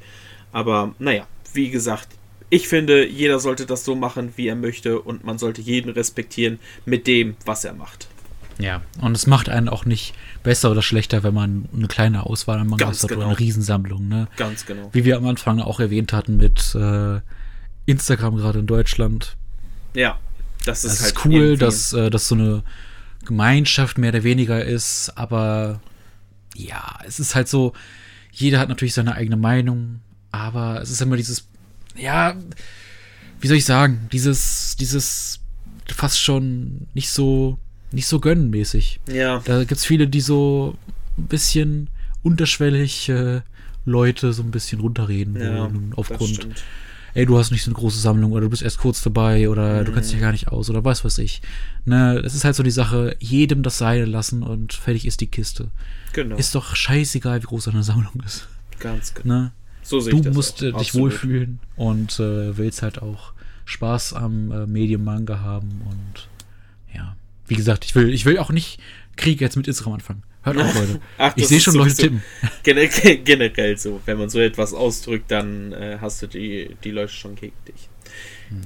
Aber naja, wie gesagt, ich finde, jeder sollte das so machen, wie er möchte und man sollte jeden respektieren mit dem, was er macht. ja, und es macht einen auch nicht besser oder schlechter, wenn man eine kleine Auswahl an Mangas hat genau. oder eine Riesensammlung. Ne? Ganz genau. Wie wir am Anfang auch erwähnt hatten mit äh, Instagram gerade in Deutschland. Ja, das ist Es halt ist cool, dass äh, das so eine Gemeinschaft mehr oder weniger ist, aber ja, es ist halt so, jeder hat natürlich seine eigene Meinung, aber es ist immer dieses, ja, wie soll ich sagen, dieses, dieses fast schon nicht so, nicht so gönnenmäßig. Ja, Da gibt's viele, die so ein bisschen unterschwellig äh, Leute so ein bisschen runterreden ja aufgrund ey, du hast nicht so eine große Sammlung oder du bist erst kurz dabei oder du kennst dich ja gar nicht aus oder was weiß ich. Ne, es ist halt so die Sache, jedem das Seil lassen und fertig ist die Kiste. Genau. Ist doch scheißegal, wie groß deine Sammlung ist. ganz genau. Ne? So sehe Du ich das musst auch. äh, dich Absolut. wohlfühlen und äh, willst halt auch Spaß am äh, Medium Manga haben und ja. Wie gesagt, ich will, ich will auch nicht Krieg jetzt mit Instagram anfangen. Hört auf, (laughs) Leute. Ach, ich sehe schon Leute tippen. (laughs) Generell, generell so. Wenn man so etwas ausdrückt, dann äh, hast du die, die Leute schon gegen dich.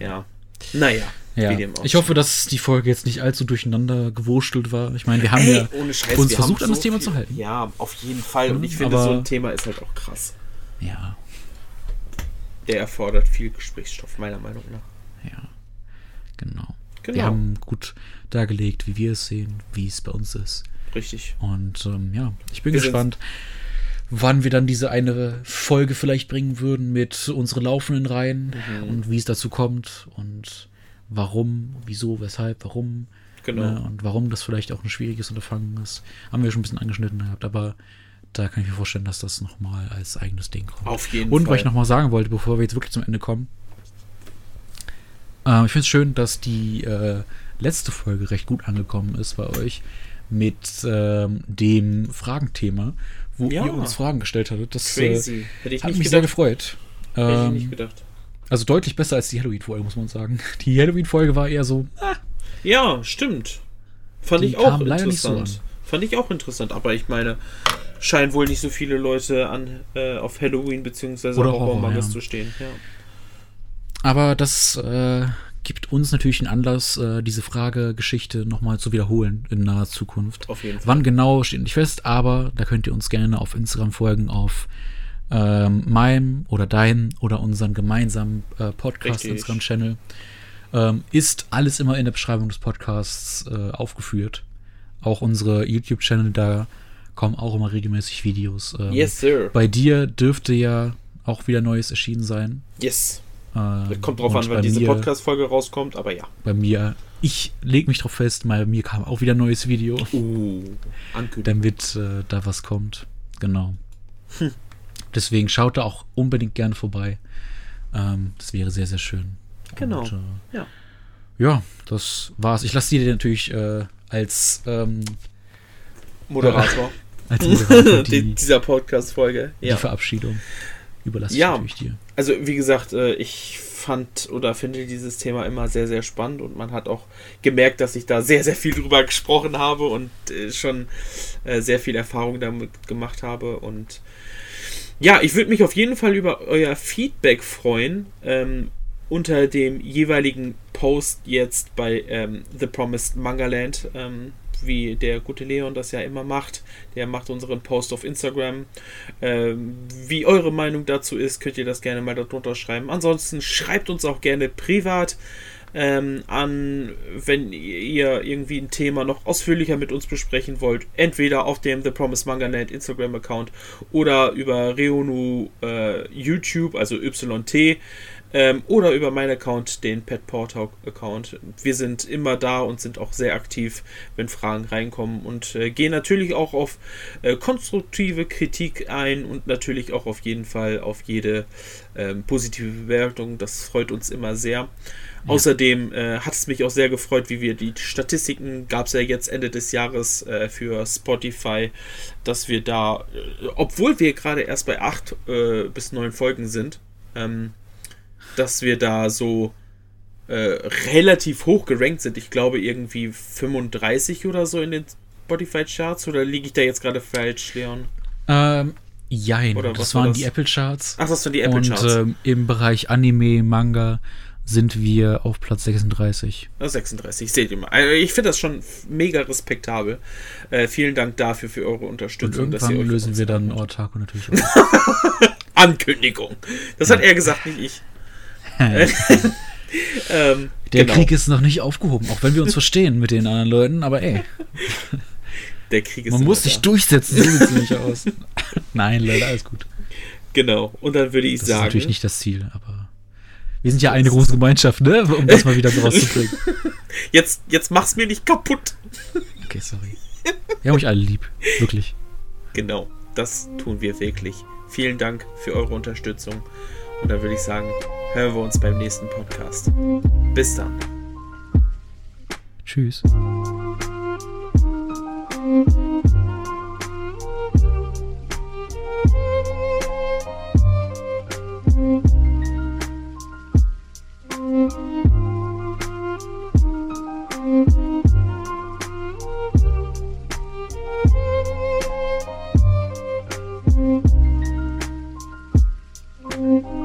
Ja. Naja. Hm. Ja. dem auch Ich hoffe, dass die Folge jetzt nicht allzu durcheinander gewurstelt war. Ich meine, wir haben Ey, ja ohne Scheiß, uns versucht, haben an das so Thema viel- zu halten. Ja, auf jeden Fall. Und Mhm, ich finde, aber- so ein Thema ist halt auch krass. Ja, Der erfordert viel Gesprächsstoff, meiner Meinung nach. ja. Genau. Genau. Wir haben gut dargelegt, wie wir es sehen, wie es bei uns ist. Richtig. Und ähm, ja, ich bin Wir gespannt, wann wir dann diese eine Folge vielleicht bringen würden mit unseren laufenden Reihen Mhm. und wie es dazu kommt und warum, wieso, weshalb, warum. Genau. Ne, und warum das vielleicht auch ein schwieriges Unterfangen ist. Haben wir schon ein bisschen angeschnitten gehabt, aber da kann ich mir vorstellen, dass das nochmal als eigenes Ding kommt. Auf jeden Und Fall. was ich nochmal sagen wollte, bevor wir jetzt wirklich zum Ende kommen. Ähm, ich finde es schön, dass die äh, letzte Folge recht gut angekommen ist bei euch mit ähm, dem Fragenthema, wo Ja. ihr uns Fragen gestellt hattet. Das äh, Crazy. Hätte ich hat nicht mich sehr gedacht. gefreut. Hätte ich Ähm, nicht gedacht. also deutlich besser als die Halloween-Folge, muss man sagen. Die Halloween-Folge war eher so, ah, Ja, stimmt. Fand Die ich auch kam leider nicht so interessant. Fand ich auch interessant, aber ich meine, scheinen wohl nicht so viele Leute an äh, auf Halloween bzw. Oder Horror, Horrormangas ja. zu stehen. Ja. Aber das äh, gibt uns natürlich einen Anlass, äh, diese Frage-Geschichte nochmal zu wiederholen in naher Zukunft. Auf jeden Fall. Wann genau steht nicht fest, aber da könnt ihr uns gerne auf Instagram folgen, auf ähm, meinem oder deinen oder unseren gemeinsamen äh, Podcast Richtig. Instagram-Channel. Ähm, ist alles immer in der Beschreibung des Podcasts äh, aufgeführt. Auch unsere YouTube-Channel, da kommen auch immer regelmäßig Videos. Ähm, Yes, sir. Bei dir dürfte ja auch wieder Neues erschienen sein. Yes. Ähm, Kommt drauf an, wann diese Podcast-Folge rauskommt, aber ja. Bei mir, ich lege mich drauf fest, bei mir kam auch wieder ein neues Video, Uh, Ankündigung. damit äh, da was kommt. Genau. Hm. Deswegen schaut da auch unbedingt gerne vorbei. Ähm, das wäre sehr, sehr schön. Genau. Und, äh, Ja. ja, das war's. Ich lasse dir natürlich äh, als, ähm, Moderator als Moderator (laughs) die, die, dieser Podcast-Folge. die Ja. Verabschiedung. Überlasse Ja. ich natürlich dir. Also, wie gesagt, äh, ich fand oder finde dieses Thema immer sehr, sehr spannend und man hat auch gemerkt, dass ich da sehr, sehr viel drüber gesprochen habe und äh, schon äh, sehr viel Erfahrung damit gemacht habe. Und ja, ich würde mich auf jeden Fall über euer Feedback freuen. Ähm, unter dem jeweiligen Post jetzt bei ähm, The Promised Manga Land, ähm, wie der gute Leon das ja immer macht. Der macht unseren Post auf Instagram. Ähm, wie eure Meinung dazu ist, könnt ihr das gerne mal darunter schreiben. Ansonsten schreibt uns auch gerne privat ähm, an, wenn ihr irgendwie ein Thema noch ausführlicher mit uns besprechen wollt. Entweder auf dem The Promise Manga Land Instagram Account oder über Reonu äh, YouTube, also YT. Ähm, oder über meinen Account, den Pet Portal Account. Wir sind immer da und sind auch sehr aktiv, wenn Fragen reinkommen und äh, gehen natürlich auch auf äh, konstruktive Kritik ein und natürlich auch auf jeden Fall auf jede ähm, positive Bewertung. Das freut uns immer sehr. Außerdem äh, hat es mich auch sehr gefreut, wie wir die Statistiken gab es ja jetzt Ende des Jahres äh, für Spotify, dass wir da, äh, obwohl wir gerade erst bei acht äh, bis neun Folgen sind, ähm, dass wir da so äh, relativ hoch gerankt sind. Ich glaube irgendwie 35 oder so in den Spotify-Charts. Oder liege ich da jetzt gerade falsch, Leon? Ähm, jein, Oder was das war waren das? die Apple Charts. Ach, das waren die Und Apple-Charts. ähm, im Bereich Anime, Manga sind wir auf Platz 36. Ah, 36, seht ihr mal. Also ich finde das schon mega respektabel. Äh, vielen Dank dafür für eure Und Unterstützung. dass irgendwann lösen wir dann. Ortaco natürlich auf. (laughs) Ankündigung. Das hat er gesagt, nicht ich. (laughs) Ähm, Der genau. Krieg ist noch nicht aufgehoben, auch wenn wir uns (laughs) verstehen mit den anderen Leuten, aber ey, Der Krieg ist man muss sich da. durchsetzen, so sieht's (laughs) nicht aus. Nein, Leute, alles gut. Genau. Und dann würde ich Das ist sagen. natürlich nicht das Ziel, aber wir sind ja eine große Gemeinschaft, ne? Um das mal wieder so rauszubringen. Jetzt, jetzt mach's mir nicht kaputt. Okay, sorry. Wir haben euch alle lieb, wirklich. Genau. Das tun wir wirklich. Vielen Dank für eure Unterstützung. Und dann würde ich sagen, hören wir uns beim nächsten Podcast. Bis dann. Tschüss. thank mm -hmm. you